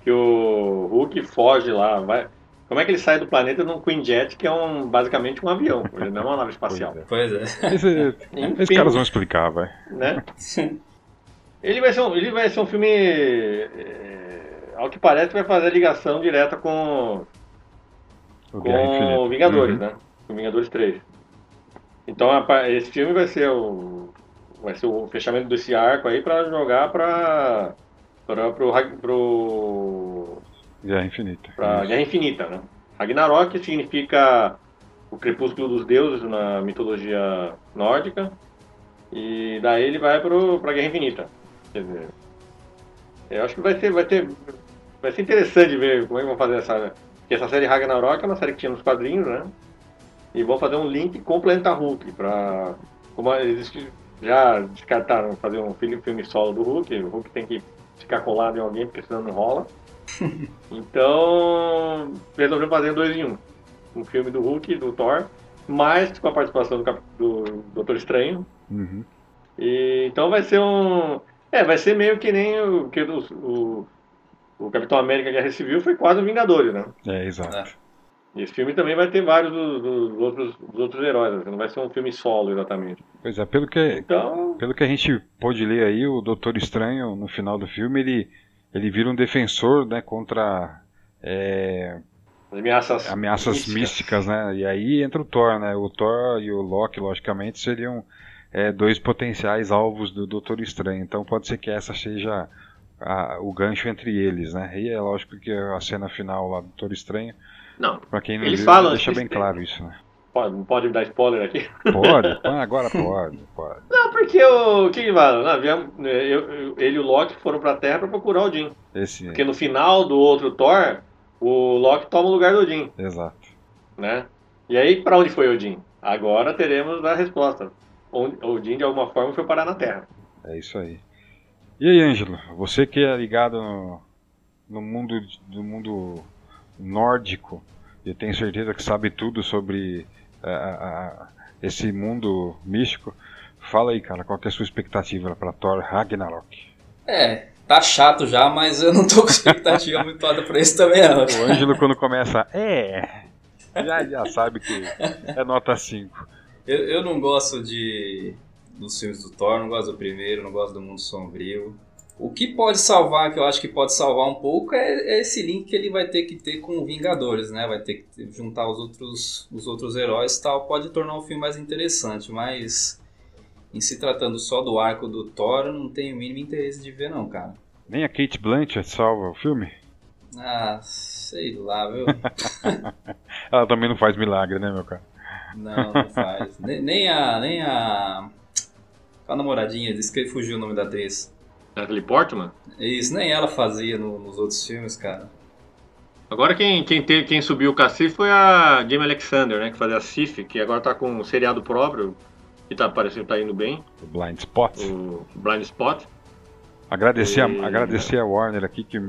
que o Hulk foge lá, vai. Como é que ele sai do planeta num Queen Jet, que é um, basicamente um avião, ele não é uma nave espacial. Pois é. Esse- Enfim, esses caras vão explicar, vai. né? Ele vai ser um, ele vai ser um filme, é, ao que parece, vai fazer a ligação direta com, O com Vingadores, Uhum. né? Com Vingadores 3. Então a esse filme vai ser o vai ser o fechamento desse arco aí pra jogar pra para pro, pro Guerra Infinita. pra. Guerra Infinita, né? Ragnarok significa o crepúsculo dos deuses na mitologia nórdica e daí ele vai pro pra Guerra Infinita. Quer dizer, eu acho que vai ser vai ter vai ser interessante ver como é que vão fazer essa porque essa série Ragnarok é uma série que tinha nos quadrinhos, né? E vão fazer um link com o Planeta Hulk para como eles já descartaram fazer um filme, filme solo do Hulk, o Hulk tem que ficar colado em alguém porque senão não rola. Então, resolveu fazer dois em um. Um filme do Hulk, do Thor, mas com a participação do, Cap- do Doutor Estranho. Uhum. E, então vai ser um. É, vai ser meio que nem o que o, o, o Capitão América Guerra Civil foi quase o Vingadores, né? É, exato. E esse filme também vai ter vários dos, dos outros, dos outros heróis, né? não vai ser um filme solo exatamente. Pois é, pelo que, Então, pelo que a gente pôde ler aí, o Doutor Estranho, no final do filme, ele, ele vira um defensor né, contra é, as ameaças, ameaças místicas, né? E aí entra o Thor, né? O Thor e o Loki, logicamente, seriam é, dois potenciais alvos do Doutor Estranho. Então pode ser que essa seja a- o gancho entre eles, né? E é lógico que a cena final lá do Doutor Estranho, Não, pra quem não Eles viu, falam deixa bem claro isso, né? Pode, não pode dar spoiler aqui. Pode, agora pode, pode. Não, porque o. Que eu- eu- ele e o Loki foram pra Terra pra procurar o Odin. Esse, Porque no final do outro Thor, o Loki toma o lugar do Odin, exato. né? E aí, pra onde foi Odin? Agora teremos a resposta. Odin, de alguma forma, foi parar na Terra. É isso aí. E aí, Ângelo, você que é ligado no, no mundo do mundo nórdico, eu tenho certeza que sabe tudo sobre a- a- esse mundo místico. Fala aí, cara, qual que é a sua expectativa para Thor Ragnarok? É, tá chato já, mas eu não tô com expectativa muito alta pra isso também, não. O Ângelo quando começa, é, já, já sabe que é nota 5. Eu, eu não gosto de dos filmes do Thor, não gosto do primeiro, não gosto do Mundo Sombrio. O que pode salvar, que eu acho que pode salvar um pouco, é, é esse link que ele vai ter que ter com Vingadores, né? Vai ter que ter- juntar os outros, os outros heróis e tal. Pode tornar o filme mais interessante, mas em se tratando só do arco do Thor, eu não tenho o mínimo interesse de ver, não, cara. Nem a Kate Blanchett salva o filme? Ah, sei lá, viu? Ela também não faz milagre, né, meu cara? Não, não faz. nem, nem a. Nem a. A namoradinha, disse que fugiu o nome da atriz. Natalie Portman. Isso, nem ela fazia no- nos outros filmes, cara. Agora quem, quem, teve, quem subiu o cacete foi a Jamie Alexander, né? Que fazia a Sif, que agora tá com um seriado próprio, que tá parecendo que tá indo bem, O Blind Spot. o Blind Spot. Agradecer, E- a, agradecer a Warner aqui que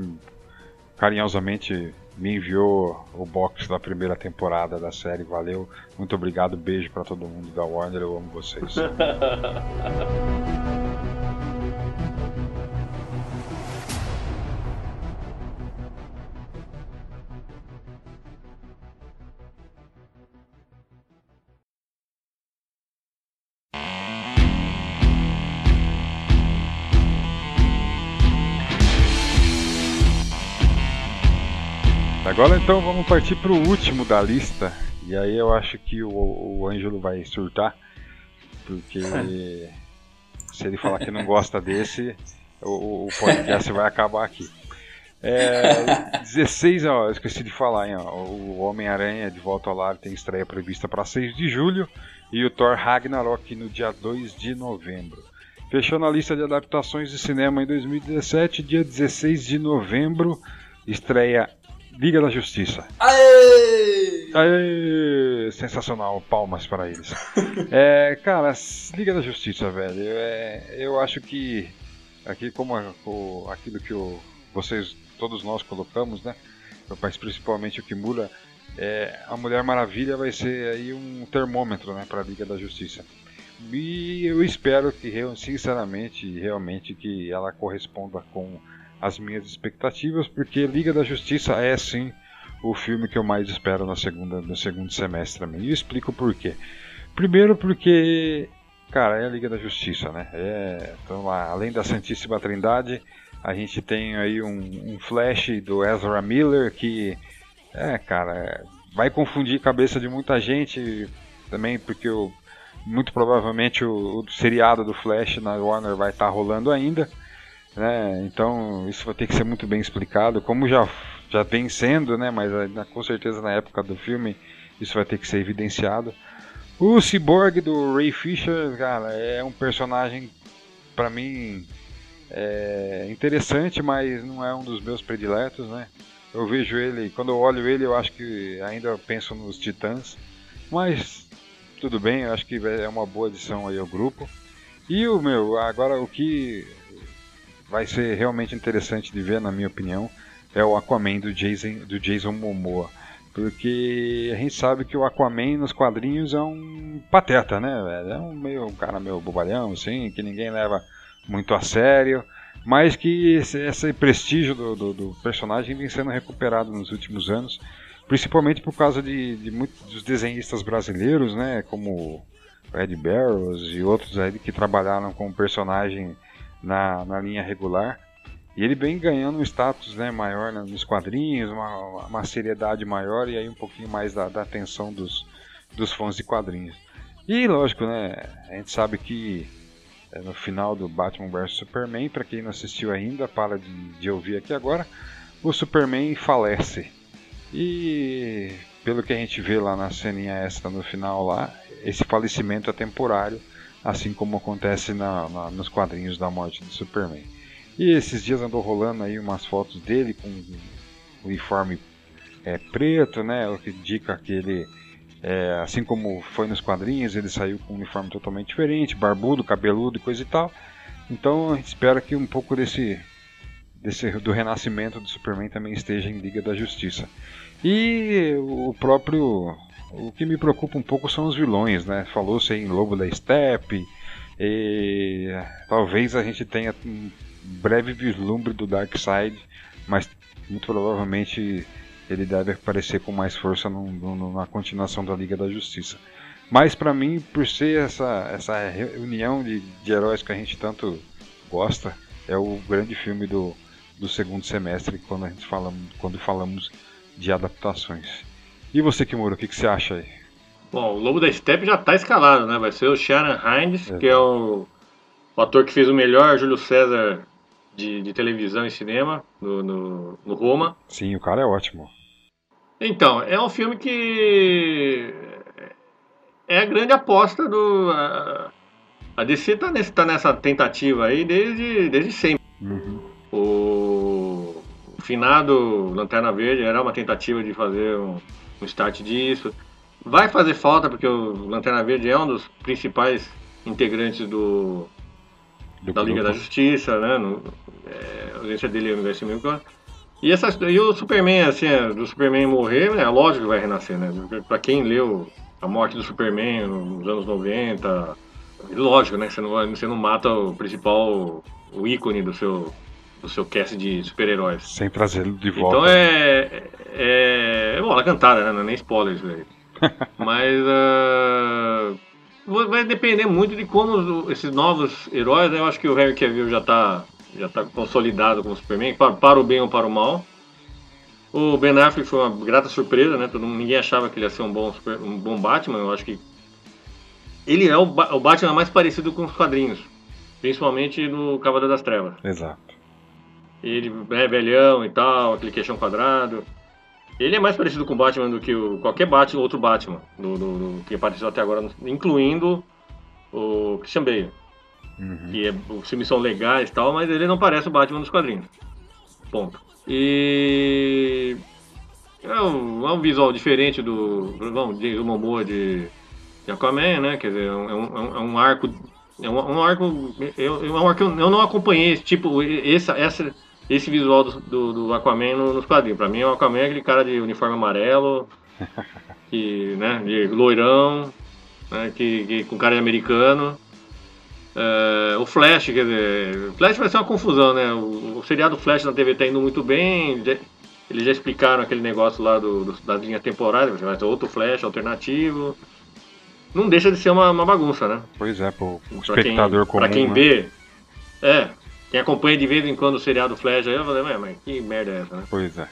carinhosamente me enviou o box da primeira temporada da série. Valeu, muito obrigado, beijo pra todo mundo da Warner, eu amo vocês. Agora então vamos partir pro último da lista. E aí eu acho que o, o Ângelo vai surtar. Porque se ele falar que não gosta desse, o, o podcast vai acabar aqui. É, 16, ó, esqueci de falar, hein, ó, o Homem-Aranha de Volta ao Lar tem estreia prevista para 6 de julho e o Thor Ragnarok no dia 2 de novembro. Fechando a lista de adaptações de cinema em 2017, dia 16 de novembro, estreia Liga da Justiça. Aê! Aê, sensacional, palmas para eles. É, cara, Liga da Justiça, velho. é, eu acho que aqui como o- aquilo que o- vocês, todos nós colocamos, né? Mas principalmente o Kimura, é, a Mulher Maravilha vai ser aí um termômetro, né, para a Liga da Justiça. E eu espero que, sinceramente, realmente, que ela corresponda com as minhas expectativas, porque Liga da Justiça é sim o filme que eu mais espero na segunda, no segundo semestre também. E eu explico por quê. Primeiro porque, cara, é a Liga da Justiça, né? É, então, lá, além da Santíssima Trindade, a gente tem aí um, um flash do Ezra Miller que, é, cara, vai confundir a cabeça de muita gente também, porque o, muito provavelmente o, o seriado do Flash na Warner vai estar tá rolando ainda. Né? Então isso vai ter que ser muito bem explicado, como já, já vem sendo, né? mas com certeza na época do filme isso vai ter que ser evidenciado. O Cyborg do Ray Fisher, cara, é um personagem para mim é interessante, mas não é um dos meus prediletos, né? Eu vejo ele, quando eu olho ele, eu acho que ainda penso nos Titãs, mas tudo bem, eu acho que é uma boa adição aí ao grupo. E o meu, agora o que vai ser realmente interessante de ver, na minha opinião, é o Aquaman do Jason, do Jason Momoa. Porque a gente sabe que o Aquaman nos quadrinhos é um pateta, né? É um, meio, um cara meio bobalhão, assim, que ninguém leva muito a sério. Mas que esse, esse prestígio do, do, do, personagem vem sendo recuperado nos últimos anos. Principalmente por causa de, de muitos dos desenhistas brasileiros, né? Como Ed Barrows e outros aí que trabalharam com o personagem na, na linha regular. E ele vem ganhando um status né, maior né, nos quadrinhos, uma, uma, seriedade maior e aí um pouquinho mais da, da atenção dos, dos fãs de quadrinhos. E lógico, né, a gente sabe que é, no final do Batman vs Superman, para quem não assistiu ainda, para de, de ouvir aqui agora, o Superman falece. E pelo que a gente vê lá na ceninha extra no final lá, esse falecimento é temporário, assim como acontece na, na, nos quadrinhos da morte do Superman. E esses dias andou rolando aí umas fotos dele com um uniforme é, preto, né? O que indica que ele, é, assim como foi nos quadrinhos, ele saiu com um uniforme totalmente diferente, barbudo, cabeludo e coisa e tal. Então a gente espera que um pouco desse, desse do renascimento do Superman também esteja em Liga da Justiça. E o próprio, o que me preocupa um pouco são os vilões, né? Falou-se em Lobo da Steppe. E talvez a gente tenha breve vislumbre do Darkseid, mas muito provavelmente ele deve aparecer com mais força no, no, na continuação da Liga da Justiça. Mas para mim, por ser essa, essa reunião de, de heróis que a gente tanto gosta, é o grande filme do, do segundo semestre quando a gente fala, quando falamos de adaptações. E você, Kimura, o que, que você acha aí? Bom, o Lobo da Steppe já está escalado, né? Vai ser o Sharon Hines, que é o, o, ator que fez o melhor Júlio César de, de televisão e cinema no, no, no, Roma. Sim, o cara é ótimo. Então, é um filme que é a grande aposta do. A, a DC tá, nesse, tá nessa tentativa aí desde, desde sempre. Uhum. O, o finado Lanterna Verde era uma tentativa de fazer um, um start disso. Vai fazer falta, porque o Lanterna Verde é um dos principais integrantes do, do da Liga da Justiça, né? No, é, a ausência dele é o universo mil e, essa, e o Superman, assim, é, do Superman morrer, é lógico que vai renascer, né? Pra quem leu a morte do Superman nos anos 90, lógico, né? Você não, você não mata o principal, o ícone do seu, do seu cast de super-heróis. Sem trazê-lo de volta. Então é. É, é bola cantada, né? Não é nem spoiler isso. Mas. Uh, vai depender muito de como esses novos heróis, né? Eu acho que o Harry Cavill já está já tá consolidado como Superman, para, para o bem ou para o mal. O Ben Affleck foi uma grata surpresa, né? Todo, ninguém achava que ele ia ser um bom, um bom Batman. Eu acho que ele é o, o Batman mais parecido com os quadrinhos, principalmente no Cavaleiro das Trevas. Exato. Ele é velhão e tal, aquele queixão quadrado. Ele é mais parecido com o Batman do que o, qualquer Batman, outro Batman do, do, do, que apareceu até agora, incluindo o Christian Bale. Uhum. Que é, os filmes são legais e tal, mas ele não parece o Batman dos quadrinhos. Ponto. E. É um, é um visual diferente do. Vamos, Jason Momoa de, de Aquaman, né? Quer dizer, é um, é um, é arco. É um, um arco. É um arco eu, eu não acompanhei esse tipo. Essa, essa, esse visual do, do, do Aquaman nos quadrinhos. Pra mim, o Aquaman é aquele cara de uniforme amarelo, que, né, de loirão, né, que, que, com cara de americano. É, o Flash, quer dizer, o Flash vai ser uma confusão, né? O, o seriado Flash na TV tá indo muito bem. já- eles já explicaram aquele negócio lá do, do, da linha temporária, vai ter outro Flash alternativo. Não deixa de ser uma, uma bagunça, né? Pois é, pro pro Pra quem, espectador comum. pra quem né? vê. É, quem acompanha de vez em quando o seriado Flash aí, eu falei, mas, mas que merda é essa, né? Pois é.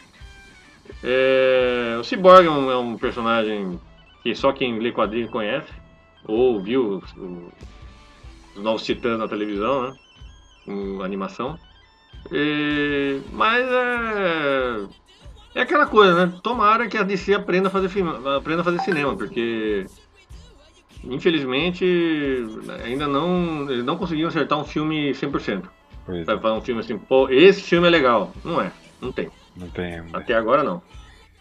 É, o Cyborg é um, é um personagem que só quem lê quadrinho conhece, ou viu o- os Novos Titãs na televisão, né? Em animação. E- mas é. É aquela coisa, né? Tomara que a DC aprenda a fazer, filme, aprenda a fazer cinema, porque. Infelizmente, ainda não. Eles não conseguiram acertar um filme 100%. Pois é. Sabe, fazer um filme assim, pô, esse filme é legal. Não é, não tem. Não tem ainda. Até agora não.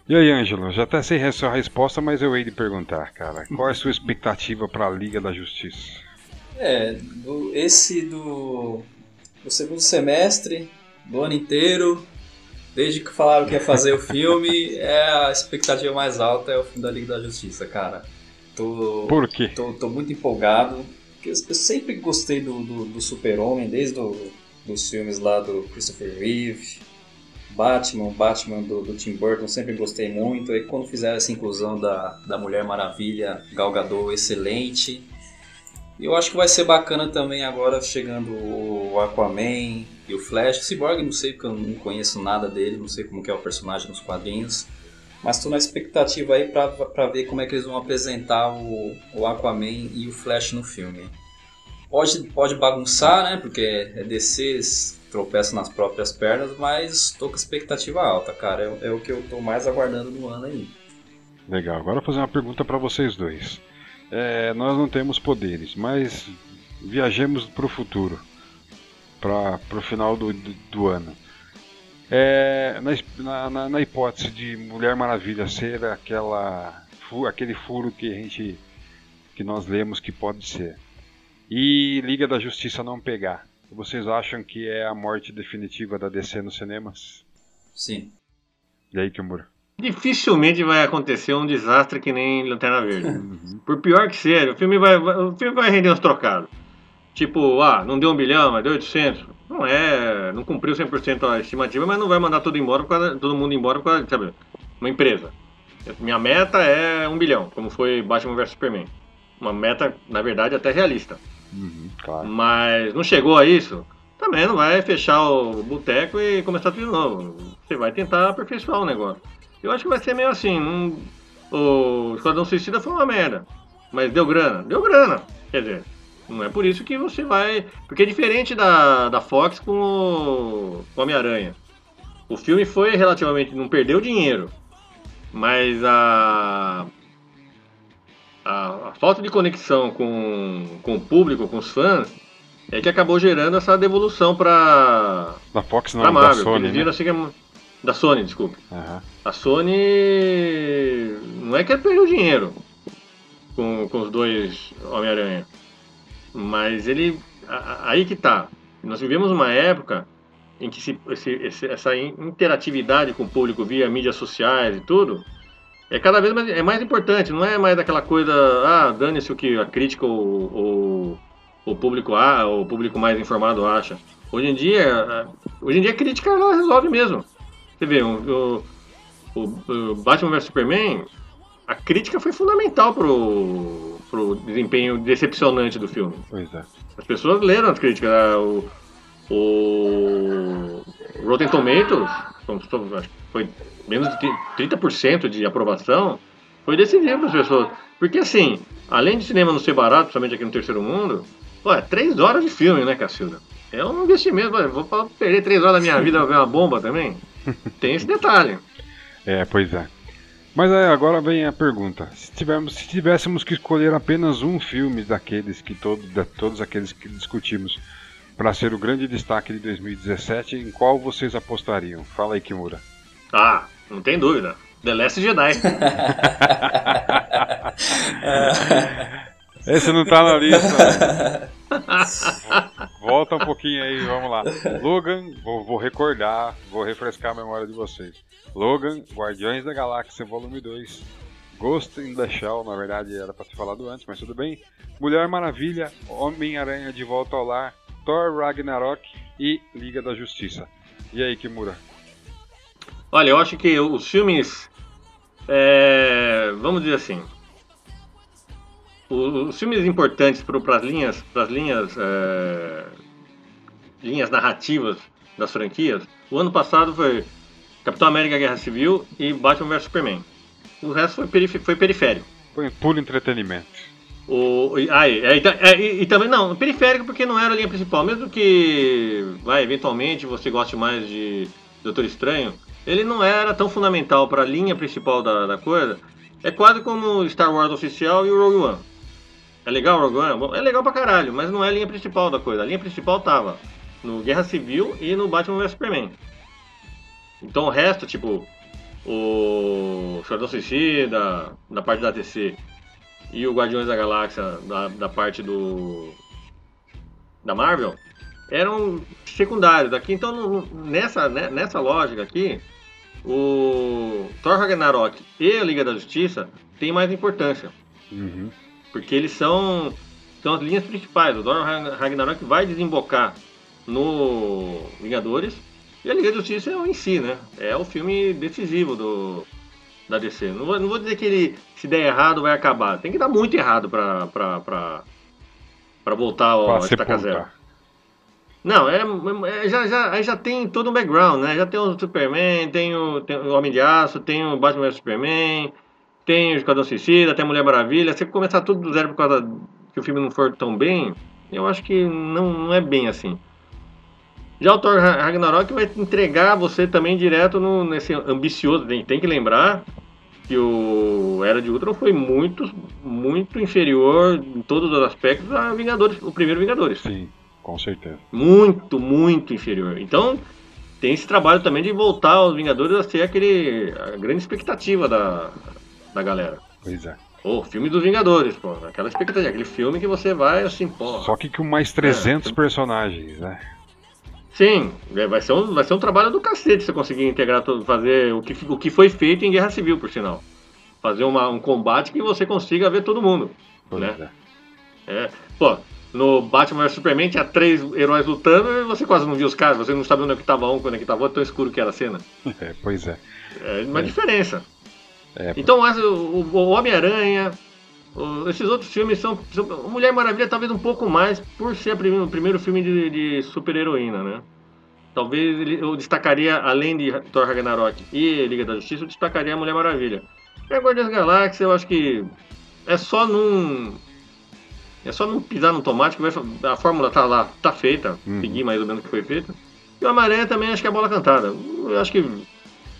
E aí, Ângelo, já até sei a sua resposta, mas eu hei de perguntar, cara. Qual é a sua expectativa pra Liga da Justiça? É, do- esse do, do segundo semestre, do ano inteiro, desde que falaram que ia fazer o filme, é a expectativa mais alta é o filme da Liga da Justiça, cara. Tô, Por quê? tô, tô muito empolgado, porque eu eu sempre gostei do, do, do Super-Homem, desde o, dos filmes lá do Christopher Reeve, Batman, Batman do, do Tim Burton, sempre gostei muito. Aí quando fizeram essa inclusão da, da Mulher Maravilha, Gal Gadot, excelente. E eu acho que vai ser bacana também agora chegando o Aquaman e o Flash. O Cyborg não sei porque eu não conheço nada dele, não sei como é o personagem nos quadrinhos. Mas estou na expectativa aí pra ver como é que eles vão apresentar o, o Aquaman e o Flash no filme. Pode, pode bagunçar, né? Porque é DC, eles tropeçam nas próprias pernas, mas tô com expectativa alta, cara. É, é o que eu tô mais aguardando no ano aí. Legal, agora vou fazer uma pergunta pra vocês dois. É, nós não temos poderes, mas viajemos pro futuro, para pro final do, do, do ano. É, na, na- na- hipótese de Mulher Maravilha ser aquela aquele furo que a gente que nós lemos que pode ser e Liga da Justiça não pegar, vocês acham que é a morte definitiva da DC nos cinemas? Sim. E aí, Kimura? Dificilmente vai acontecer um desastre que nem Lanterna Verde. Por pior que seja, o filme vai, o filme vai render uns trocados. Tipo, ah, não deu um bilhão, mas deu 800. Não é, não cumpriu 100% a estimativa, mas não vai mandar todo, embora por causa, todo mundo embora por causa, sabe, uma empresa. Minha meta é um bilhão, como foi Batman vs Superman. Uma meta, na verdade, até realista. Uhum, claro. Mas não chegou a isso, também não vai fechar o boteco e começar tudo de novo. Você vai tentar aperfeiçoar o negócio. Eu acho que vai ser meio assim. Não... O Esquadrão Suicida foi uma merda. Mas deu grana? Deu grana. Quer dizer, não é por isso que você vai. Porque é diferente da, da Fox com o o Homem-Aranha. O filme foi relativamente. não perdeu dinheiro. Mas a. A, a falta de conexão com, com o público, com os fãs, é que acabou gerando essa devolução pra, Da Fox não, pra da Marvel. que Sony, eles viram né? assim que é- da Sony, desculpa. Aham. A Sony não é que ela perdeu dinheiro com, com os dois Homem-Aranha. Mas ele. a- Aí que tá. Nós vivemos uma época em que esse- esse- essa in- interatividade com o público via mídias sociais e tudo é cada vez mais, é mais importante. Não é mais aquela coisa, ah, dane-se o que a crítica ou, ou o público a, o público mais informado acha. Hoje em dia, a- hoje em dia a crítica ela resolve mesmo. Você vê, o, o, o Batman vs Superman, a crítica foi fundamental pro, pro desempenho decepcionante do filme. Pois é. As pessoas leram as críticas. ah, O, o Rotten Tomatoes, foi menos de 30% de aprovação, foi decisivo para as pessoas. Porque assim, além de cinema não ser barato, principalmente aqui no terceiro mundo, pô, é três horas de filme, né, Cacilda? É um investimento, vou perder três horas da minha vida pra ver uma bomba também? Tem esse detalhe. É, pois é. Mas agora vem a pergunta. Se, tivermos, se tivéssemos que escolher apenas um filme daqueles que todo, de todos aqueles que discutimos para ser o grande destaque de 2017, em qual vocês apostariam? Fala aí, Kimura. Ah, não tem dúvida. The Last Jedi. Esse não tá na lista. Volta um pouquinho aí, vamos lá. Logan, vou, vou recordar, vou refrescar a memória de vocês. Logan, Guardiões da Galáxia Volume 2, Ghost in the Shell, na verdade era pra ter falado antes, mas tudo bem. Mulher Maravilha, Homem-Aranha de Volta ao Lar, Thor Ragnarok e Liga da Justiça. E aí, Kimura? Olha, eu acho que os filmes. é, vamos dizer assim. Os filmes importantes para as linhas, pras linhas, é, linhas narrativas das franquias, o ano passado foi Capitão América Guerra Civil e Batman vs Superman. O resto foi, perif- foi periférico. Foi puro entretenimento. O, ah, e, e- e- e também não, periférico porque não era a linha principal. Mesmo que, vai, eventualmente você goste mais de Doutor Estranho, ele não era tão fundamental para a linha principal da, da coisa. É quase como Star Wars oficial e o Rogue One. É legal o Rogue One? É legal pra caralho, mas não é a linha principal da coisa. A linha principal tava no Guerra Civil e no Batman vs Superman. Então o resto, tipo, o Esquadrão Suicida, da parte da DC, e o Guardiões da Galáxia da, da parte do da Marvel eram secundários aqui então nessa né, nessa lógica aqui o Thor Ragnarok e a Liga da Justiça têm mais importância Uhum. porque eles são são as linhas principais o Thor Ragn- Ragnarok vai desembocar no Vingadores e a Liga da Justiça é o em si né é o filme decisivo do da DC. Não vou, não vou dizer que ele, se der errado, vai acabar. Tem que dar muito errado pra, pra, pra, pra voltar ao estaca zero. Não, é, é- já, já, aí já tem todo um background, né? Já tem o Superman, tem o, tem o Homem de Aço, tem o Batman vs Superman, tem o Esquadrão Suicida, tem a Mulher Maravilha. Se começar tudo do zero por causa que o filme não for tão bem, eu acho que não, não é bem assim. Já o Thor Ra- Ragnarok vai entregar você também direto no, nesse ambicioso. Tem, tem que lembrar que o Era de Ultron foi muito, muito inferior em todos os aspectos a Vingadores, o primeiro Vingadores. Sim, com certeza. Muito, muito inferior. Então, tem esse trabalho também de voltar aos Vingadores a ser aquele, a grande expectativa da, da galera. Pois é. Pô, filme dos Vingadores, pô. Aquela expectativa, aquele filme que você vai assim, pô. Só que com mais 300 personagens, né? Sim, é, vai ser, um, vai ser um trabalho do cacete você conseguir integrar, tudo, fazer o que, o que foi feito em Guerra Civil, por sinal. Fazer uma, um combate que você consiga ver todo mundo. Pois Né? é. É, pô, no Batman vs Superman tinha três heróis lutando e você quase não viu os caras, você não sabe onde é que tava um, quando é que tava outro, tão escuro que era a cena. É, pois é. É uma diferença. É, Então, mas o, o- Homem-Aranha, esses outros filmes são, são. Mulher Maravilha talvez um pouco mais por ser o primeiro filme de, de super-heroína, né? Talvez eu destacaria, além de Thor Ragnarok e Liga da Justiça, eu destacaria a Mulher Maravilha. E a Guardiões da Galáxia, eu acho que é só num. É só não pisar no tomate, que vai, a fórmula tá lá, tá feita, Uhum. seguir mais ou menos o que foi feito. E o Homem-Aranha também acho que é a bola cantada. Eu acho que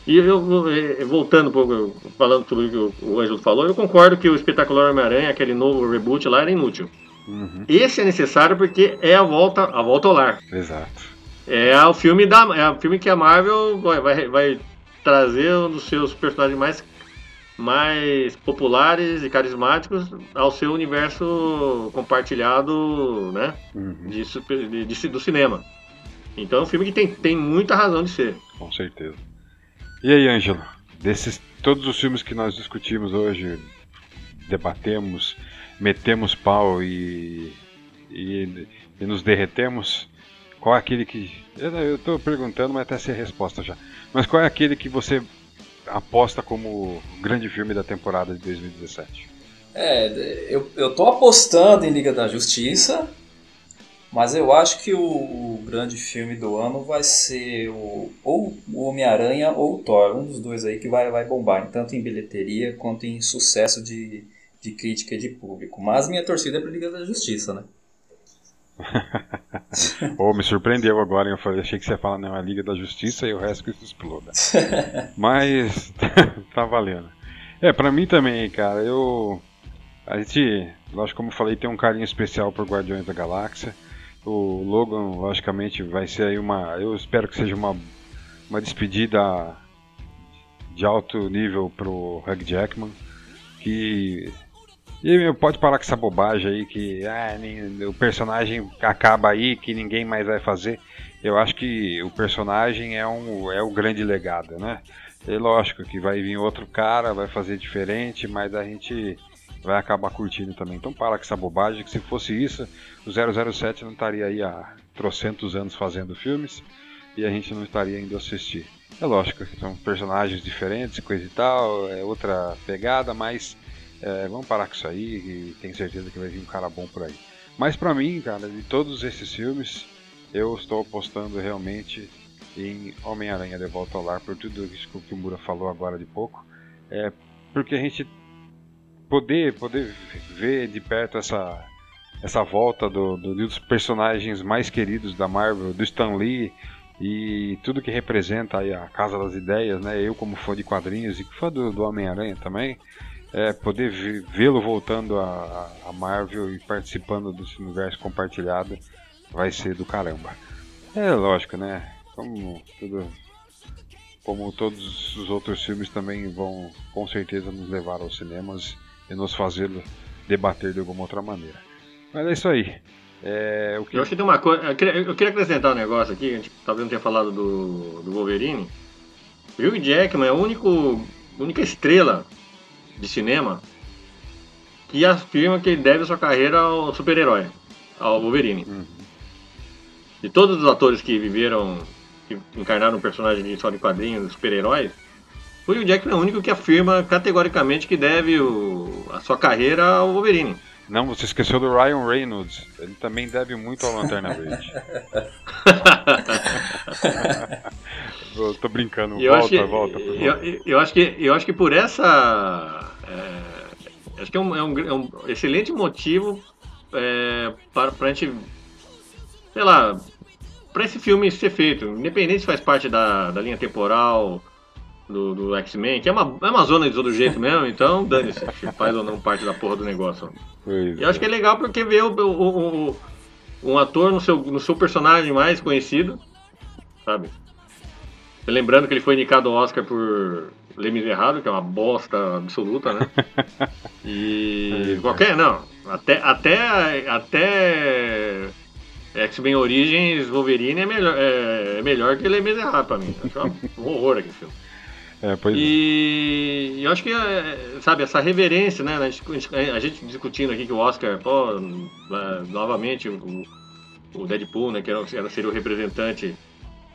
e eu, eh, voltando um pouco, falando sobre o que o- o Ângelo falou, eu concordo que o espetacular Homem-Aranha, aquele novo reboot lá, era inútil. uhum, Esse é necessário porque é a volta, a volta ao lar. exato. É o filme da, é o filme que a Marvel vai, vai, vai trazer um dos seus personagens mais, mais populares e carismáticos ao seu universo compartilhado, né, Uhum, de, de- de- do cinema. Então é um filme que tem, tem muita razão de ser. com certeza. E aí, Ângelo? Desses todos os filmes que nós discutimos hoje, debatemos, metemos pau e, e, e nos derretemos, qual é aquele que. Eu, eu tô perguntando, mas até sei a resposta já. Mas qual é aquele que você aposta como grande filme da temporada de 2017? É, eu, eu tô apostando em Liga da Justiça, mas eu acho que o, o grande filme do ano vai ser o, ou o Homem-Aranha ou o Thor, um dos dois aí que vai, vai bombar, tanto em bilheteria quanto em sucesso de, de crítica e de público. Mas minha torcida é pra Liga da Justiça, né? Oh, me surpreendeu agora, eu falei, achei que você ia falar, não, é a Liga da Justiça e o resto que se exploda. Mas tá valendo. É, pra mim também, cara, eu. A gente, lógico, como eu falei, tem um carinho especial por Guardiões da Galáxia. O Logan, logicamente, vai ser aí uma. Eu espero que seja uma, uma despedida de alto nível pro Hugh Jackman. Que. E meu, pode parar com essa bobagem aí que ah, nem- o personagem acaba aí, que ninguém mais vai fazer. Eu acho que o personagem é, um, é o grande legado, né? É lógico que vai vir outro cara, vai fazer diferente, mas a gente vai acabar curtindo também. Então para com essa bobagem, que se fosse isso, o 007 não estaria aí há trocentos anos fazendo filmes e a gente não estaria indo assistir. É lógico, são personagens diferentes, coisa e tal, é outra pegada, mas é, vamos parar com isso aí tenho certeza que vai vir um cara bom por aí. Mas pra mim, cara, de todos esses filmes, eu estou apostando realmente em Homem-Aranha de Volta ao Lar, por tudo isso que o Kimura falou agora de pouco. É, porque a gente poder, poder ver de perto essa, essa volta do, do, dos personagens mais queridos da Marvel, do Stan Lee e tudo que representa a Casa das Ideias, né? Eu como fã de quadrinhos e fã do, do Homem-Aranha também, é, poder vê-lo voltando a, a, Marvel e participando desse universo compartilhado vai ser do caramba. É lógico, né? Como tudo, como todos os outros filmes também vão com certeza nos levar aos cinemas e nos fazer debater de alguma outra maneira. Mas é isso aí. É, o que... Eu acho que tem uma coisa. Eu queria, acrescentar um negócio aqui, a gente talvez não tenha falado do, do Wolverine. Hugh Jackman é a único, única estrela de cinema que afirma que ele deve sua carreira ao super-herói, ao Wolverine. Uhum. De todos os atores que viveram, que encarnaram um personagem de história de quadrinhos, super-heróis, o Hugh Jackman é o único que afirma categoricamente que deve o, a sua carreira ao Wolverine. Não, você esqueceu do Ryan Reynolds. Ele também deve muito ao Lanterna Verde. tô brincando. Eu volta, que, volta. Eu, eu, acho que, eu acho que por essa. É, acho que é um, é um, é um excelente motivo é, para, para a gente. Sei lá. Para esse filme ser feito, independente se faz parte da, da linha temporal do, do X-Men, que é uma, é uma zona de todo jeito mesmo, então dane-se, faz ou não parte da porra do negócio. Pois eu é. acho que é legal porque vê o, o, o, um ator no seu, no seu personagem mais conhecido, sabe? Lembrando que ele foi indicado ao Oscar por Les Miserables, que é uma bosta absoluta, né? E qualquer, não, até, até, até X-Men Origins Wolverine é melhor, é, é melhor que Les Miserables pra mim. Acho um horror aquele filme. É, e é. eu acho que, é, sabe, essa reverência, né? A gente, a gente discutindo aqui que o Oscar, pô, é, novamente, o, o Deadpool, né? Que era, seria o representante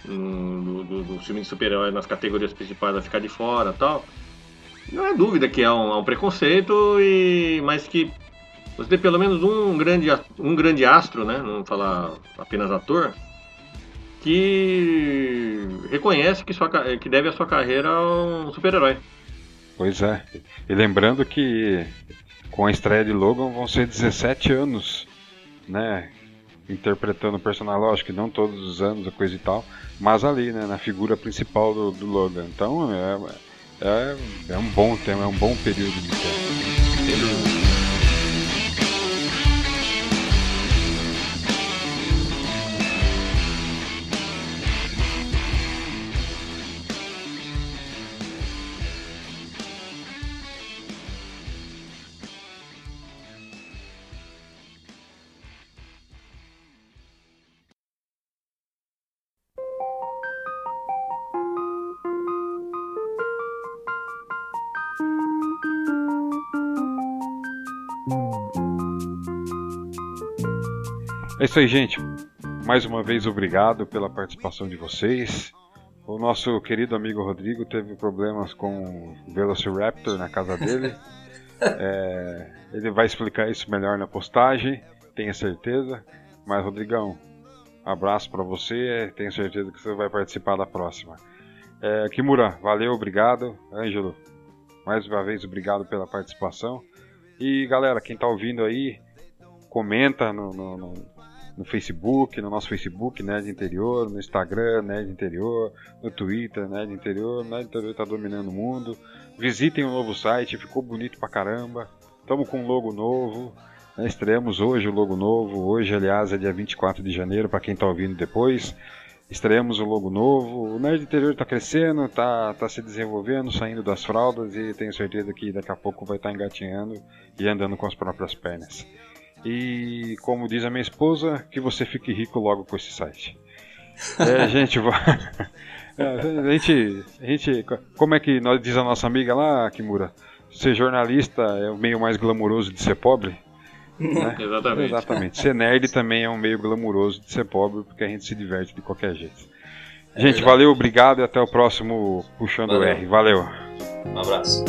do, do, do filme de super-herói nas categorias principais, vai ficar de fora tal. Não é dúvida que é um, é um preconceito, e, mas que você tem pelo menos um grande, um grande astro, né? Não falar apenas ator, que reconhece que, sua, que deve a sua carreira a um super-herói. Pois é. E lembrando que com a estreia de Logan vão ser 17 anos, né? Interpretando o personagem, lógico que não todos os anos, a coisa e tal, mas ali, né? Na figura principal do, do Logan. Então é, é, é um bom tema, é um bom período de tempo. É isso aí, gente. Mais uma vez, obrigado pela participação de vocês. O nosso querido amigo Rodrigo teve problemas com o Velociraptor na casa dele. É, ele vai explicar isso melhor na postagem, tenho certeza. Mas, Rodrigão, abraço para você. Tenho certeza que você vai participar da próxima. É, Kimura, valeu, obrigado. Ângelo, mais uma vez, obrigado pela participação. E galera, quem tá ouvindo aí, comenta no, no, no no Facebook, no nosso Facebook, Nerd Interior, no Instagram, Nerd Interior, no Twitter, Nerd Interior, Nerd Interior tá dominando o mundo. Visitem o novo site, ficou bonito pra caramba. Estamos com um logo novo. Né? Estreamos hoje o logo novo. Hoje, aliás, é dia 24 de janeiro, para quem tá ouvindo depois. Estreamos o logo novo. O Nerd Interior está crescendo, está tá se desenvolvendo, saindo das fraldas e tenho certeza que daqui a pouco vai estar tá engatinhando e andando com as próprias pernas. E como diz a minha esposa, que você fique rico logo com esse site. É, gente, É, a, gente, a gente. Como é que nós diz a nossa amiga lá, Kimura? Ser jornalista é o meio mais glamuroso de ser pobre? Né? Exatamente. Exatamente. Ser nerd também é um meio glamuroso de ser pobre, porque a gente se diverte de qualquer jeito. É gente, verdade. valeu, obrigado e até o próximo Puxando valeu. R. Valeu. Um abraço.